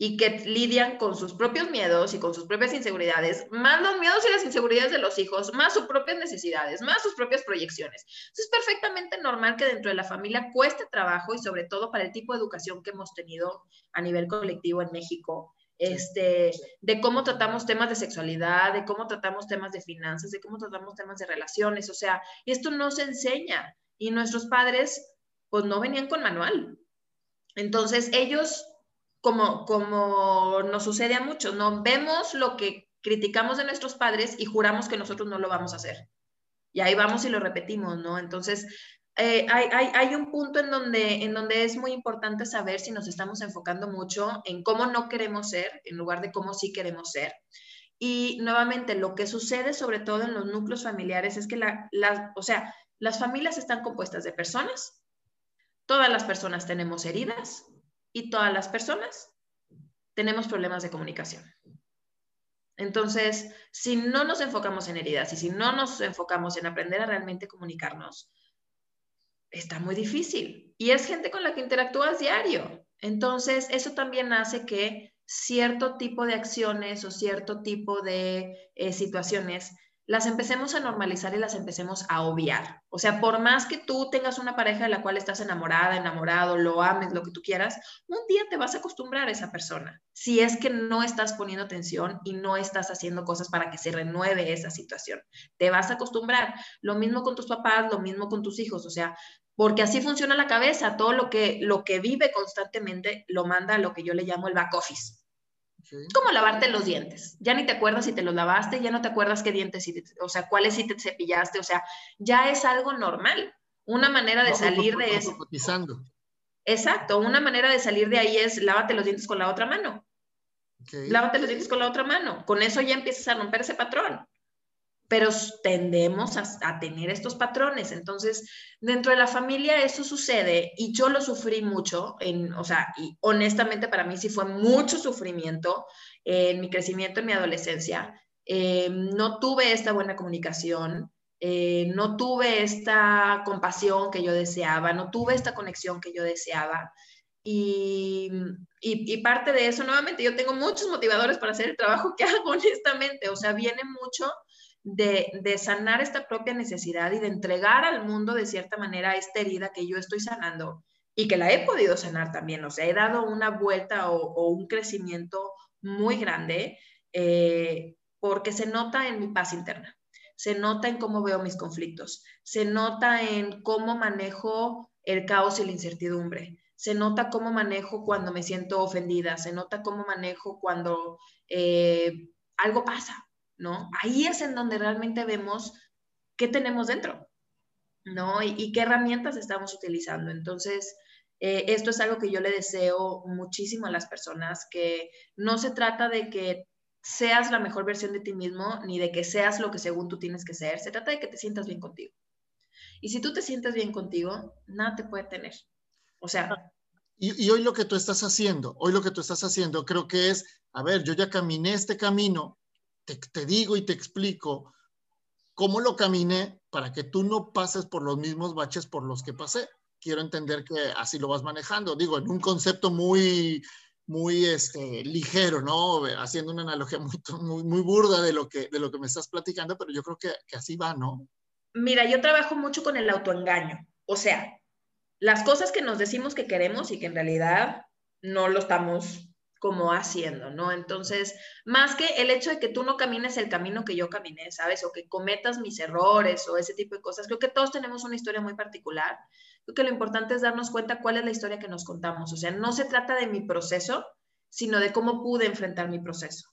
y que lidian con sus propios miedos y con sus propias inseguridades, más los miedos y las inseguridades de los hijos, más sus propias necesidades, más sus propias proyecciones. es perfectamente normal que dentro de la familia cueste trabajo y sobre todo para el tipo de educación que hemos tenido a nivel colectivo en México, este, de cómo tratamos temas de sexualidad, de cómo tratamos temas de finanzas, de cómo tratamos temas de relaciones, o sea, esto no se enseña y nuestros padres pues no venían con manual. Entonces ellos como, como nos sucede a muchos, ¿no? Vemos lo que criticamos de nuestros padres y juramos que nosotros no lo vamos a hacer. Y ahí vamos y lo repetimos, ¿no? Entonces, eh, hay, hay, hay, un punto en donde, en donde es muy importante saber si nos estamos enfocando mucho en cómo no queremos ser, en lugar de cómo sí queremos ser. Y nuevamente, lo que sucede sobre todo en los núcleos familiares es que la, la, o sea, las familias están compuestas de personas, todas las personas tenemos heridas, y todas las personas tenemos problemas de comunicación. Entonces, si no nos enfocamos en heridas y si no nos enfocamos en aprender a realmente comunicarnos, está muy difícil. Y es gente con la que interactúas diario. Entonces, eso también hace que cierto tipo de acciones o cierto tipo de eh, situaciones las empecemos a normalizar y las empecemos a obviar. O sea, por más que tú tengas una pareja de la cual estás enamorada, enamorado, lo ames, lo que tú quieras, un día te vas a acostumbrar a esa persona. Si es que no estás poniendo atención y no estás haciendo cosas para que se renueve esa situación, te vas a acostumbrar. Lo mismo con tus papás, lo mismo con tus hijos, o sea, porque así funciona la cabeza, todo lo que lo que vive constantemente lo manda a lo que yo le llamo el back office. Como lavarte los dientes. Ya ni te acuerdas si te los lavaste, ya no te acuerdas qué dientes, o sea, cuáles si te cepillaste, o sea, ya es algo normal. Una manera de salir de eso. Exacto, una manera de salir de ahí es lávate los dientes con la otra mano. Lávate los dientes con la otra mano. Con eso ya empiezas a romper ese patrón pero tendemos a, tener estos patrones. Entonces, dentro de la familia eso sucede y yo lo sufrí mucho, o sea, y honestamente para mí sí fue mucho sufrimiento en mi crecimiento, en mi adolescencia. Eh, no tuve esta buena comunicación, eh, no tuve esta compasión que yo deseaba, no tuve esta conexión que yo deseaba. Y, y, parte de eso, nuevamente, yo tengo muchos motivadores para hacer el trabajo que hago, honestamente. O sea, viene mucho de, sanar esta propia necesidad y de entregar al mundo de cierta manera esta herida que yo estoy sanando y que la he podido sanar también. O sea, he dado una vuelta o, un crecimiento muy grande eh, porque se nota en mi paz interna, se nota en cómo veo mis conflictos, se nota en cómo manejo el caos y la incertidumbre, se nota cómo manejo cuando me siento ofendida, se nota cómo manejo cuando eh, algo pasa, ¿no? Ahí es en donde realmente vemos qué tenemos dentro, ¿no? Y, qué herramientas estamos utilizando. Entonces, eh, esto es algo que yo le deseo muchísimo a las personas, que no se trata de que seas la mejor versión de ti mismo, ni de que seas lo que según tú tienes que ser, se trata de que te sientas bien contigo. Y si tú te sientes bien contigo, nada te puede tener. O sea...
Y, y hoy lo que tú estás haciendo, hoy lo que tú estás haciendo, creo que es, a ver, yo ya caminé este camino, te, digo y te explico cómo lo caminé para que tú no pases por los mismos baches por los que pasé. Quiero entender que así lo vas manejando. Digo, en un concepto muy, muy este, ligero, ¿no? Haciendo una analogía muy, muy, burda de lo, que, de lo que me estás platicando, pero yo creo que, que así va, ¿no?
Mira, yo trabajo mucho con el autoengaño. O sea, las cosas que nos decimos que queremos y que en realidad no lo estamos como haciendo, ¿no? Entonces, más que el hecho de que tú no camines el camino que yo caminé, ¿sabes? O que cometas mis errores o ese tipo de cosas, creo que todos tenemos una historia muy particular. Creo que lo importante es darnos cuenta cuál es la historia que nos contamos. O sea, no se trata de mi proceso, sino de cómo pude enfrentar mi proceso.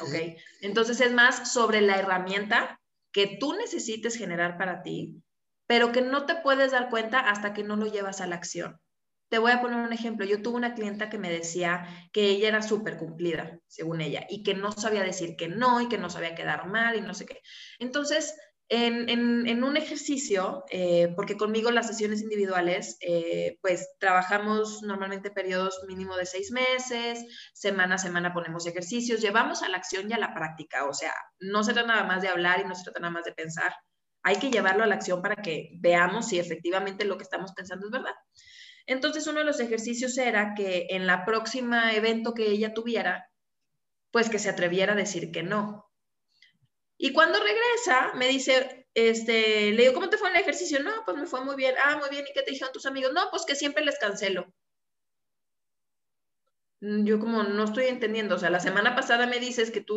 ¿Ok? Entonces es más sobre la herramienta que tú necesites generar para ti, pero que no te puedes dar cuenta hasta que no lo llevas a la acción. Te voy a poner un ejemplo. Yo tuve una clienta que me decía que ella era súper cumplida, según ella, y que no sabía decir que no y que no sabía quedar mal y no sé qué. Entonces, en, un ejercicio, eh, porque conmigo las sesiones individuales, eh, pues trabajamos normalmente periodos mínimo de seis meses, semana a semana ponemos ejercicios, llevamos a la acción y a la práctica, o sea, no se trata nada más de hablar y no se trata nada más de pensar, hay que llevarlo a la acción para que veamos si efectivamente lo que estamos pensando es verdad. Entonces, uno de los ejercicios era que en la próxima evento que ella tuviera, pues que se atreviera a decir que no, y cuando regresa, me dice, este, le digo, ¿cómo te fue el ejercicio? No, pues me fue muy bien. Ah, muy bien. ¿Y qué te dijeron tus amigos? No, pues que siempre les cancelo. Mm, yo como no estoy entendiendo, o sea, la semana pasada me dices que tú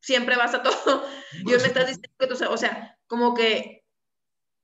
siempre vas a todo y me estás diciendo que tú, o sea, como que,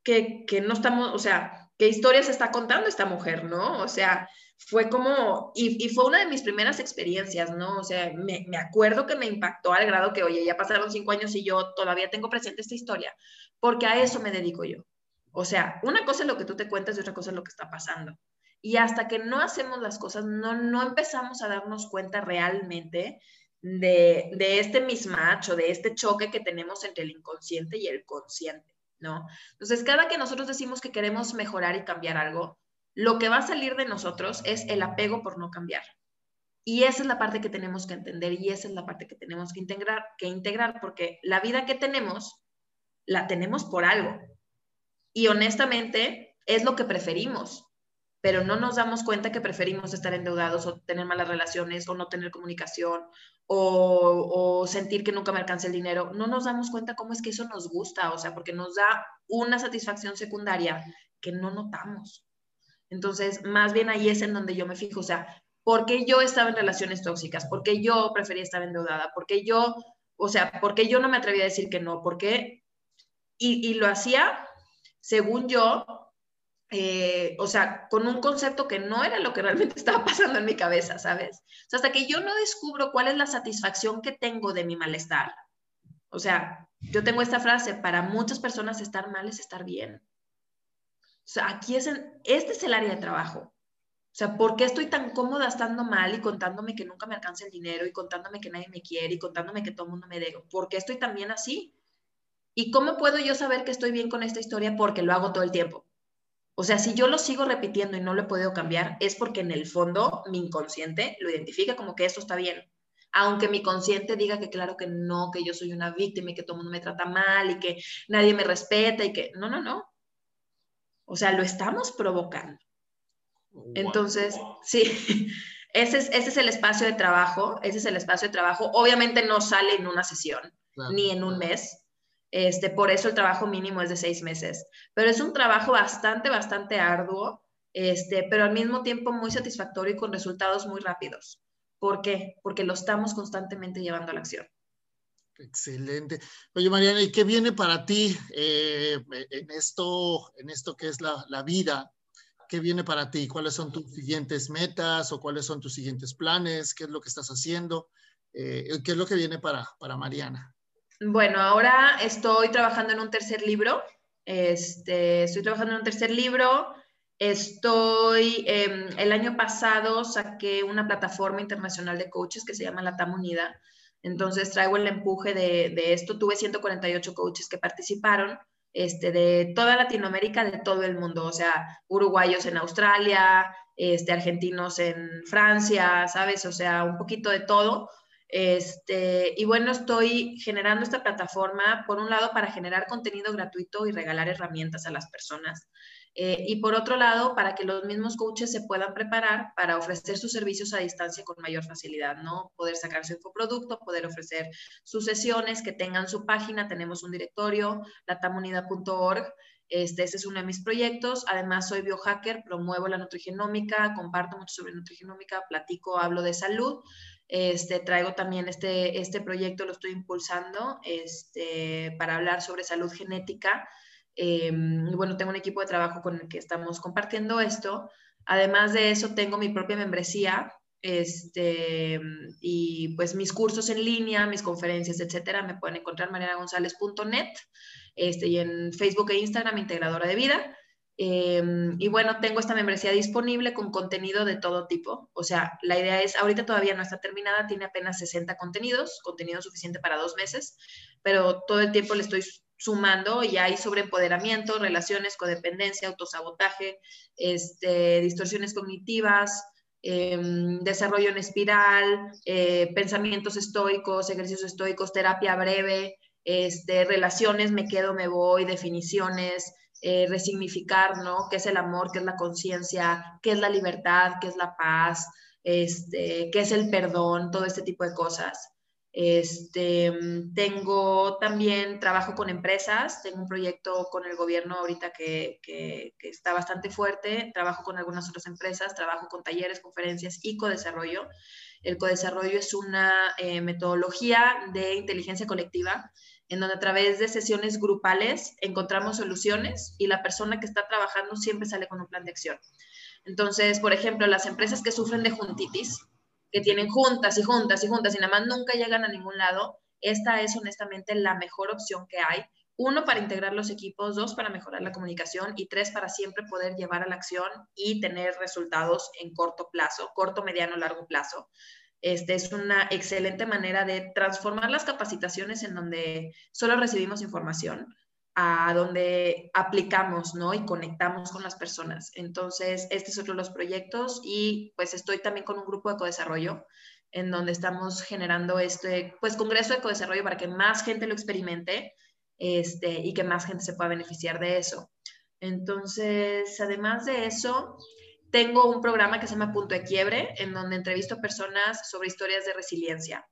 que, que no estamos, o sea, ¿qué historia se está contando esta mujer, no? O sea, fue como, y, fue una de mis primeras experiencias, ¿no? O sea, me, acuerdo que me impactó al grado que, oye, ya pasaron cinco años y yo todavía tengo presente esta historia, porque a eso me dedico yo. O sea, una cosa es lo que tú te cuentas y otra cosa es lo que está pasando. Y hasta que no hacemos las cosas, no, no empezamos a darnos cuenta realmente de, de este mismatch o de este choque que tenemos entre el inconsciente y el consciente, ¿no? Entonces, cada que nosotros decimos que queremos mejorar y cambiar algo, lo que va a salir de nosotros es el apego por no cambiar. Y esa es la parte que tenemos que entender y esa es la parte que tenemos que integrar, que integrar porque la vida que tenemos, la tenemos por algo. Y honestamente, es lo que preferimos, pero no nos damos cuenta que preferimos estar endeudados o tener malas relaciones o no tener comunicación o, sentir que nunca me alcance el dinero. No nos damos cuenta cómo es que eso nos gusta, o sea, porque nos da una satisfacción secundaria que no notamos. Entonces, más bien ahí es en donde yo me fijo, o sea, ¿por qué yo estaba en relaciones tóxicas? ¿Por qué yo prefería estar endeudada? ¿Por qué yo, o sea, por qué yo no me atrevía a decir que no? ¿Por qué? Y, lo hacía, según yo, eh, o sea, con un concepto que no era lo que realmente estaba pasando en mi cabeza, ¿sabes? O sea, hasta que yo no descubro cuál es la satisfacción que tengo de mi malestar. O sea, yo tengo esta frase, para muchas personas estar mal es estar bien. O sea, aquí es, este es el área de trabajo. O sea, ¿por qué estoy tan cómoda estando mal y contándome que nunca me alcanza el dinero y contándome que nadie me quiere y contándome que todo el mundo me debe? ¿Por qué estoy tan bien así? ¿Y cómo puedo yo saber que estoy bien con esta historia? Porque lo hago todo el tiempo. O sea, si yo lo sigo repitiendo y no lo he podido cambiar, es porque en el fondo mi inconsciente lo identifica como que esto está bien. Aunque mi consciente diga que claro que no, que yo soy una víctima y que todo el mundo me trata mal y que nadie me respeta y que no, no, no. O sea, lo estamos provocando. Entonces, sí, ese es, ese es el espacio de trabajo, ese es el espacio de trabajo. Obviamente no sale en una sesión, ni en un mes. Este, por eso el trabajo mínimo es de seis meses. Pero es un trabajo bastante, bastante arduo, este, pero al mismo tiempo muy satisfactorio y con resultados muy rápidos. ¿Por qué? Porque lo estamos constantemente llevando a la acción.
Excelente. Oye, Mariana, ¿y qué viene para ti eh, en, esto, en esto que es la, la, vida? ¿Qué viene para ti? ¿Cuáles son tus siguientes metas o cuáles son tus siguientes planes? ¿Qué es lo que estás haciendo? Eh, ¿Qué es lo que viene para, para Mariana?
Bueno, ahora estoy trabajando en un tercer libro. Este, estoy trabajando en un tercer libro. Estoy, em, el año pasado saqué una plataforma internacional de coaches que se llama La TAM Unida entonces traigo el empuje de, esto. Tuve 148 coaches que participaron este, de toda Latinoamérica, de todo el mundo, o sea, uruguayos en Australia, este, argentinos en Francia, ¿sabes? O sea, un poquito de todo. Este, y bueno, estoy generando esta plataforma, por un lado, para generar contenido gratuito y regalar herramientas a las personas. Eh, y por otro lado, para que los mismos coaches se puedan preparar para ofrecer sus servicios a distancia con mayor facilidad, ¿no? Poder sacar su infoproducto, poder ofrecer sus sesiones, que tengan su página, tenemos un directorio, latamunida.org. Este, es uno de mis proyectos. Además, soy biohacker, promuevo la nutrigenómica, comparto mucho sobre nutrigenómica, platico, hablo de salud. Este, traigo también este, este proyecto, lo estoy impulsando este, para hablar sobre salud genética Em, bueno, tengo un equipo de trabajo con el que estamos compartiendo esto. Además de eso, tengo mi propia membresía este, y pues mis cursos en línea, mis conferencias, etcétera, me pueden encontrar en marianagonzalez.net este, y en Facebook e Instagram, Integradora de Vida. Em, y bueno, tengo esta membresía disponible con contenido de todo tipo. O sea, la idea es, ahorita todavía no está terminada, tiene apenas 60 contenidos, contenido suficiente para dos meses, pero todo el tiempo le estoy sumando y hay sobre empoderamiento, relaciones, codependencia, autosabotaje, este, distorsiones cognitivas, em, desarrollo en espiral, eh, pensamientos estoicos, ejercicios estoicos, terapia breve, este, relaciones, me quedo, me voy, definiciones, eh, resignificar, ¿no? ¿Qué es el amor? ¿Qué es la conciencia? ¿Qué es la libertad? ¿Qué es la paz? Este, ¿Qué es el perdón? Todo este tipo de cosas. Este, tengo también trabajo con empresas, tengo un proyecto con el gobierno ahorita que, que, está bastante fuerte, trabajo con algunas otras empresas, trabajo con talleres, conferencias y codesarrollo. El codesarrollo es una eh, metodología de inteligencia colectiva en donde a través de sesiones grupales encontramos soluciones y la persona que está trabajando siempre sale con un plan de acción. Entonces, por ejemplo, las empresas que sufren de juntitis, que tienen juntas y juntas y juntas y nada más nunca llegan a ningún lado, esta es honestamente la mejor opción que hay. Uno, para integrar los equipos, dos, para mejorar la comunicación y tres, para siempre poder llevar a la acción y tener resultados en corto plazo, corto, mediano, largo plazo. Este es una excelente manera de transformar las capacitaciones en donde solo recibimos información a donde aplicamos, ¿no? Y conectamos con las personas. Entonces, este es otro de los proyectos y pues estoy también con un grupo de ecodesarrollo en donde estamos generando este, pues, congreso de ecodesarrollo para que más gente lo experimente este, y que más gente se pueda beneficiar de eso. Entonces, además de eso, tengo un programa que se llama Punto de Quiebre, en donde entrevisto personas sobre historias de resiliencia.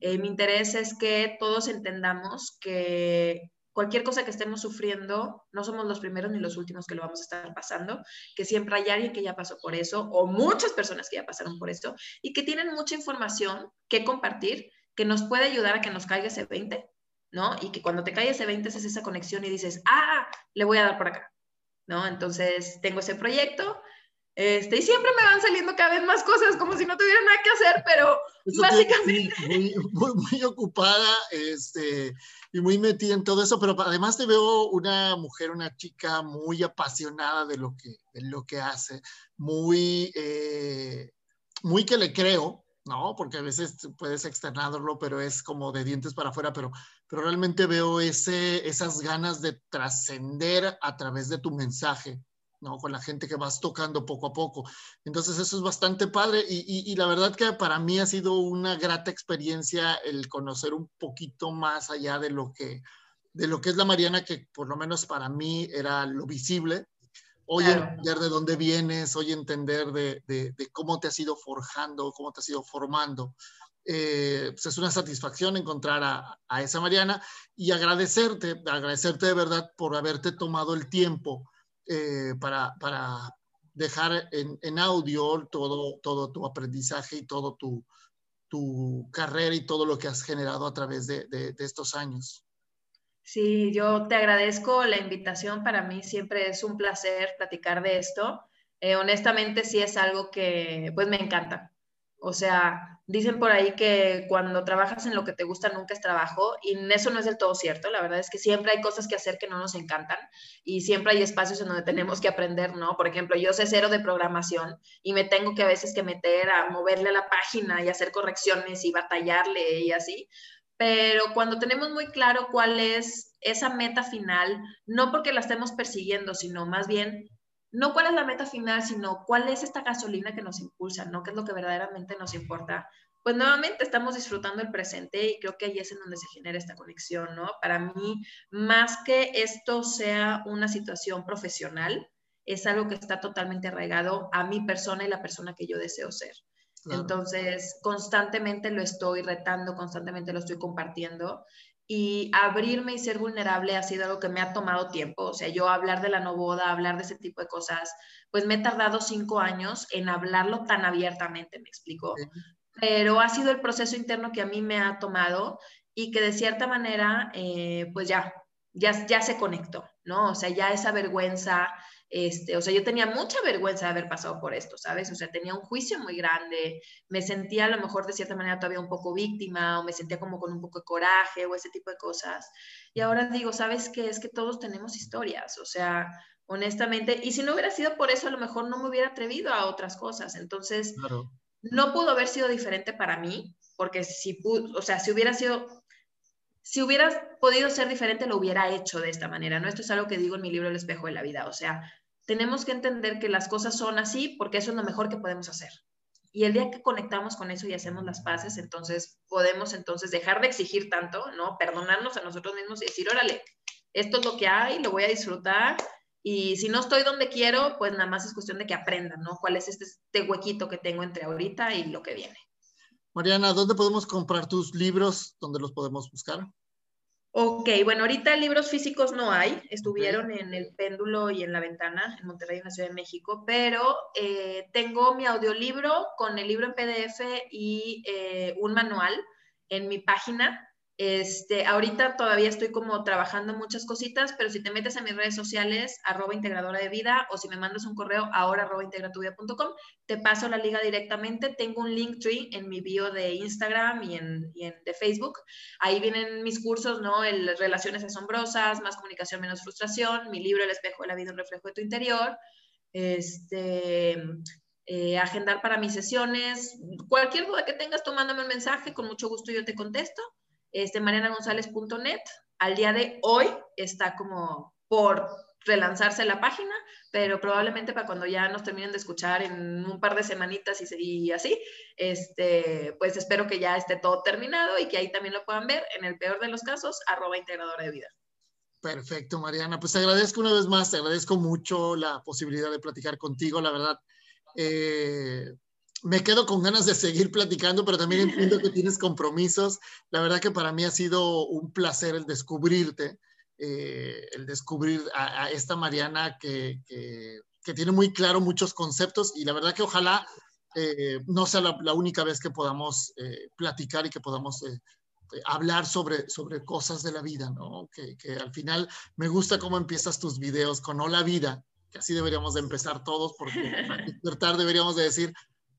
Eh, mi interés es que todos entendamos que cualquier cosa que estemos sufriendo, no somos los primeros ni los últimos que lo vamos a estar pasando, que siempre hay alguien que ya pasó por eso o muchas personas que ya pasaron por eso y que tienen mucha información que compartir que nos puede ayudar a que nos caiga ese 20, ¿no? Y que cuando te cae ese 20 es esa conexión y dices, ah, le voy a dar por acá, ¿no? Entonces tengo ese proyecto. Este, y siempre me van saliendo cada vez más cosas, como si no tuviera nada que hacer, pero básicamente...
Muy, muy, muy, ocupada, este, y muy metida en todo eso, pero además te veo una mujer, una chica muy apasionada de lo que, de lo que hace, muy, eh, muy que le creo, ¿no? Porque a veces puedes externarlo, pero es como de dientes para afuera, pero, pero realmente veo ese, esas ganas de trascender a través de tu mensaje, ¿no? Con la gente que vas tocando poco a poco. Entonces eso es bastante padre y, y, la verdad que para mí ha sido una grata experiencia el conocer un poquito más allá de lo que, de lo que es la Mariana, que por lo menos para mí era lo visible. Hoy entender de dónde vienes, hoy entender de, de, de, cómo te has ido forjando, cómo te has ido formando. Eh, pues es una satisfacción encontrar a, a, esa Mariana y agradecerte, agradecerte de verdad por haberte tomado el tiempo eh, para, para, dejar en, en, audio todo, todo tu aprendizaje y todo tu, tu, carrera y todo lo que has generado a través de, de, estos años.
Sí, yo te agradezco la invitación. Para mí siempre es un placer platicar de esto. Eh, honestamente, sí es algo que pues me encanta. O sea, dicen por ahí que cuando trabajas en lo que te gusta nunca es trabajo y eso no es del todo cierto. La verdad es que siempre hay cosas que hacer que no nos encantan y siempre hay espacios en donde tenemos que aprender, ¿no? Por ejemplo, yo sé cero de programación y me tengo que a veces que meter a moverle a la página y hacer correcciones y batallarle y así. Pero cuando tenemos muy claro cuál es esa meta final, no porque la estemos persiguiendo, sino más bien no cuál es la meta final, sino cuál es esta gasolina que nos impulsa, ¿no? ¿Qué es lo que verdaderamente nos importa? Pues nuevamente estamos disfrutando el presente y creo que ahí es en donde se genera esta conexión, ¿no? Para mí, más que esto sea una situación profesional, es algo que está totalmente arraigado a mi persona y la persona que yo deseo ser. Entonces, constantemente lo estoy retando, constantemente lo estoy compartiendo y abrirme y ser vulnerable ha sido algo que me ha tomado tiempo. O sea, yo hablar de la no boda, hablar de ese tipo de cosas, pues me he tardado cinco años en hablarlo tan abiertamente, me explico. Pero ha sido el proceso interno que a mí me ha tomado y que de cierta manera, eh, pues ya, ya, ya se conectó, ¿no? O sea, ya esa vergüenza, este, o sea, yo tenía mucha vergüenza de haber pasado por esto, ¿sabes? O sea, tenía un juicio muy grande, me sentía a lo mejor de cierta manera todavía un poco víctima o me sentía como con un poco de coraje o ese tipo de cosas. Y ahora digo, ¿sabes qué? Es que todos tenemos historias, o sea, honestamente. Y si no hubiera sido por eso, a lo mejor no me hubiera atrevido a otras cosas. Entonces, no pudo haber sido diferente para mí, porque si, o sea, si hubiera sido, si hubiera podido ser diferente, lo hubiera hecho de esta manera, ¿no? Esto es algo que digo en mi libro El espejo de la vida, o sea, tenemos que entender que las cosas son así porque eso es lo mejor que podemos hacer. Y el día que conectamos con eso y hacemos las paces, entonces podemos entonces dejar de exigir tanto, ¿no? Perdonarnos a nosotros mismos y decir, órale, esto es lo que hay, lo voy a disfrutar. Y si no estoy donde quiero, pues nada más es cuestión de que aprendan, ¿no? ¿Cuál es este, este huequito que tengo entre ahorita y lo que viene?
Mariana, ¿dónde podemos comprar tus libros? ¿Dónde los podemos buscar?
Ok, bueno, ahorita libros físicos no hay, estuvieron en el péndulo y en la ventana en Monterrey, en la Ciudad de México, pero eh, tengo mi audiolibro con el libro en PDF y eh, un manual en mi página este, ahorita todavía estoy como trabajando muchas cositas, pero si te metes a mis redes sociales, arroba integradora de vida, o si me mandas un correo, ahora arroba integratuvida.com, te paso la liga directamente. Tengo un link tree en mi bio de Instagram y en, de Facebook. Ahí vienen mis cursos, ¿no? El Relaciones Asombrosas, Más Comunicación, Menos Frustración, mi libro El Espejo de la Vida, un reflejo de tu interior. Este, eh, agendar para mis sesiones. Cualquier duda que tengas, tomándome un mensaje, con mucho gusto yo te contesto este, marianagonzález.net. Al día de hoy está como por relanzarse la página, pero probablemente para cuando ya nos terminen de escuchar en un par de semanitas y, así, este, pues espero que ya esté todo terminado y que ahí también lo puedan ver, en el peor de los casos, arroba integradora de vida.
Perfecto, Mariana. Pues te agradezco una vez más, te agradezco mucho la posibilidad de platicar contigo, la verdad. Eh, me quedo con ganas de seguir platicando, pero también entiendo que tienes compromisos. La verdad que para mí ha sido un placer el descubrirte, eh, el descubrir a, esta Mariana que, tiene muy claro muchos conceptos y la verdad que ojalá eh, no sea la, única vez que podamos eh, platicar y que podamos hablar sobre, sobre cosas de la vida, ¿no? Que, que al final me gusta cómo empiezas tus videos con hola vida, que así deberíamos de empezar todos, porque al despertar deberíamos de decir,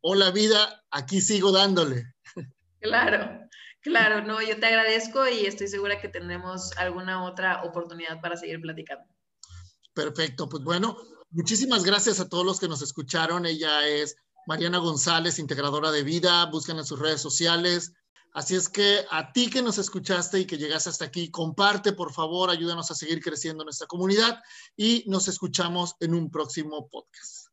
hola vida, aquí sigo dándole.
Claro, claro, no, yo te agradezco y estoy segura que tendremos alguna otra oportunidad para seguir platicando.
Perfecto, pues bueno, muchísimas gracias a todos los que nos escucharon. Ella es Mariana González, integradora de vida, buscan en sus redes sociales. Así es que a ti que nos escuchaste y que llegaste hasta aquí, comparte, por favor, ayúdanos a seguir creciendo nuestra comunidad y nos escuchamos en un próximo podcast.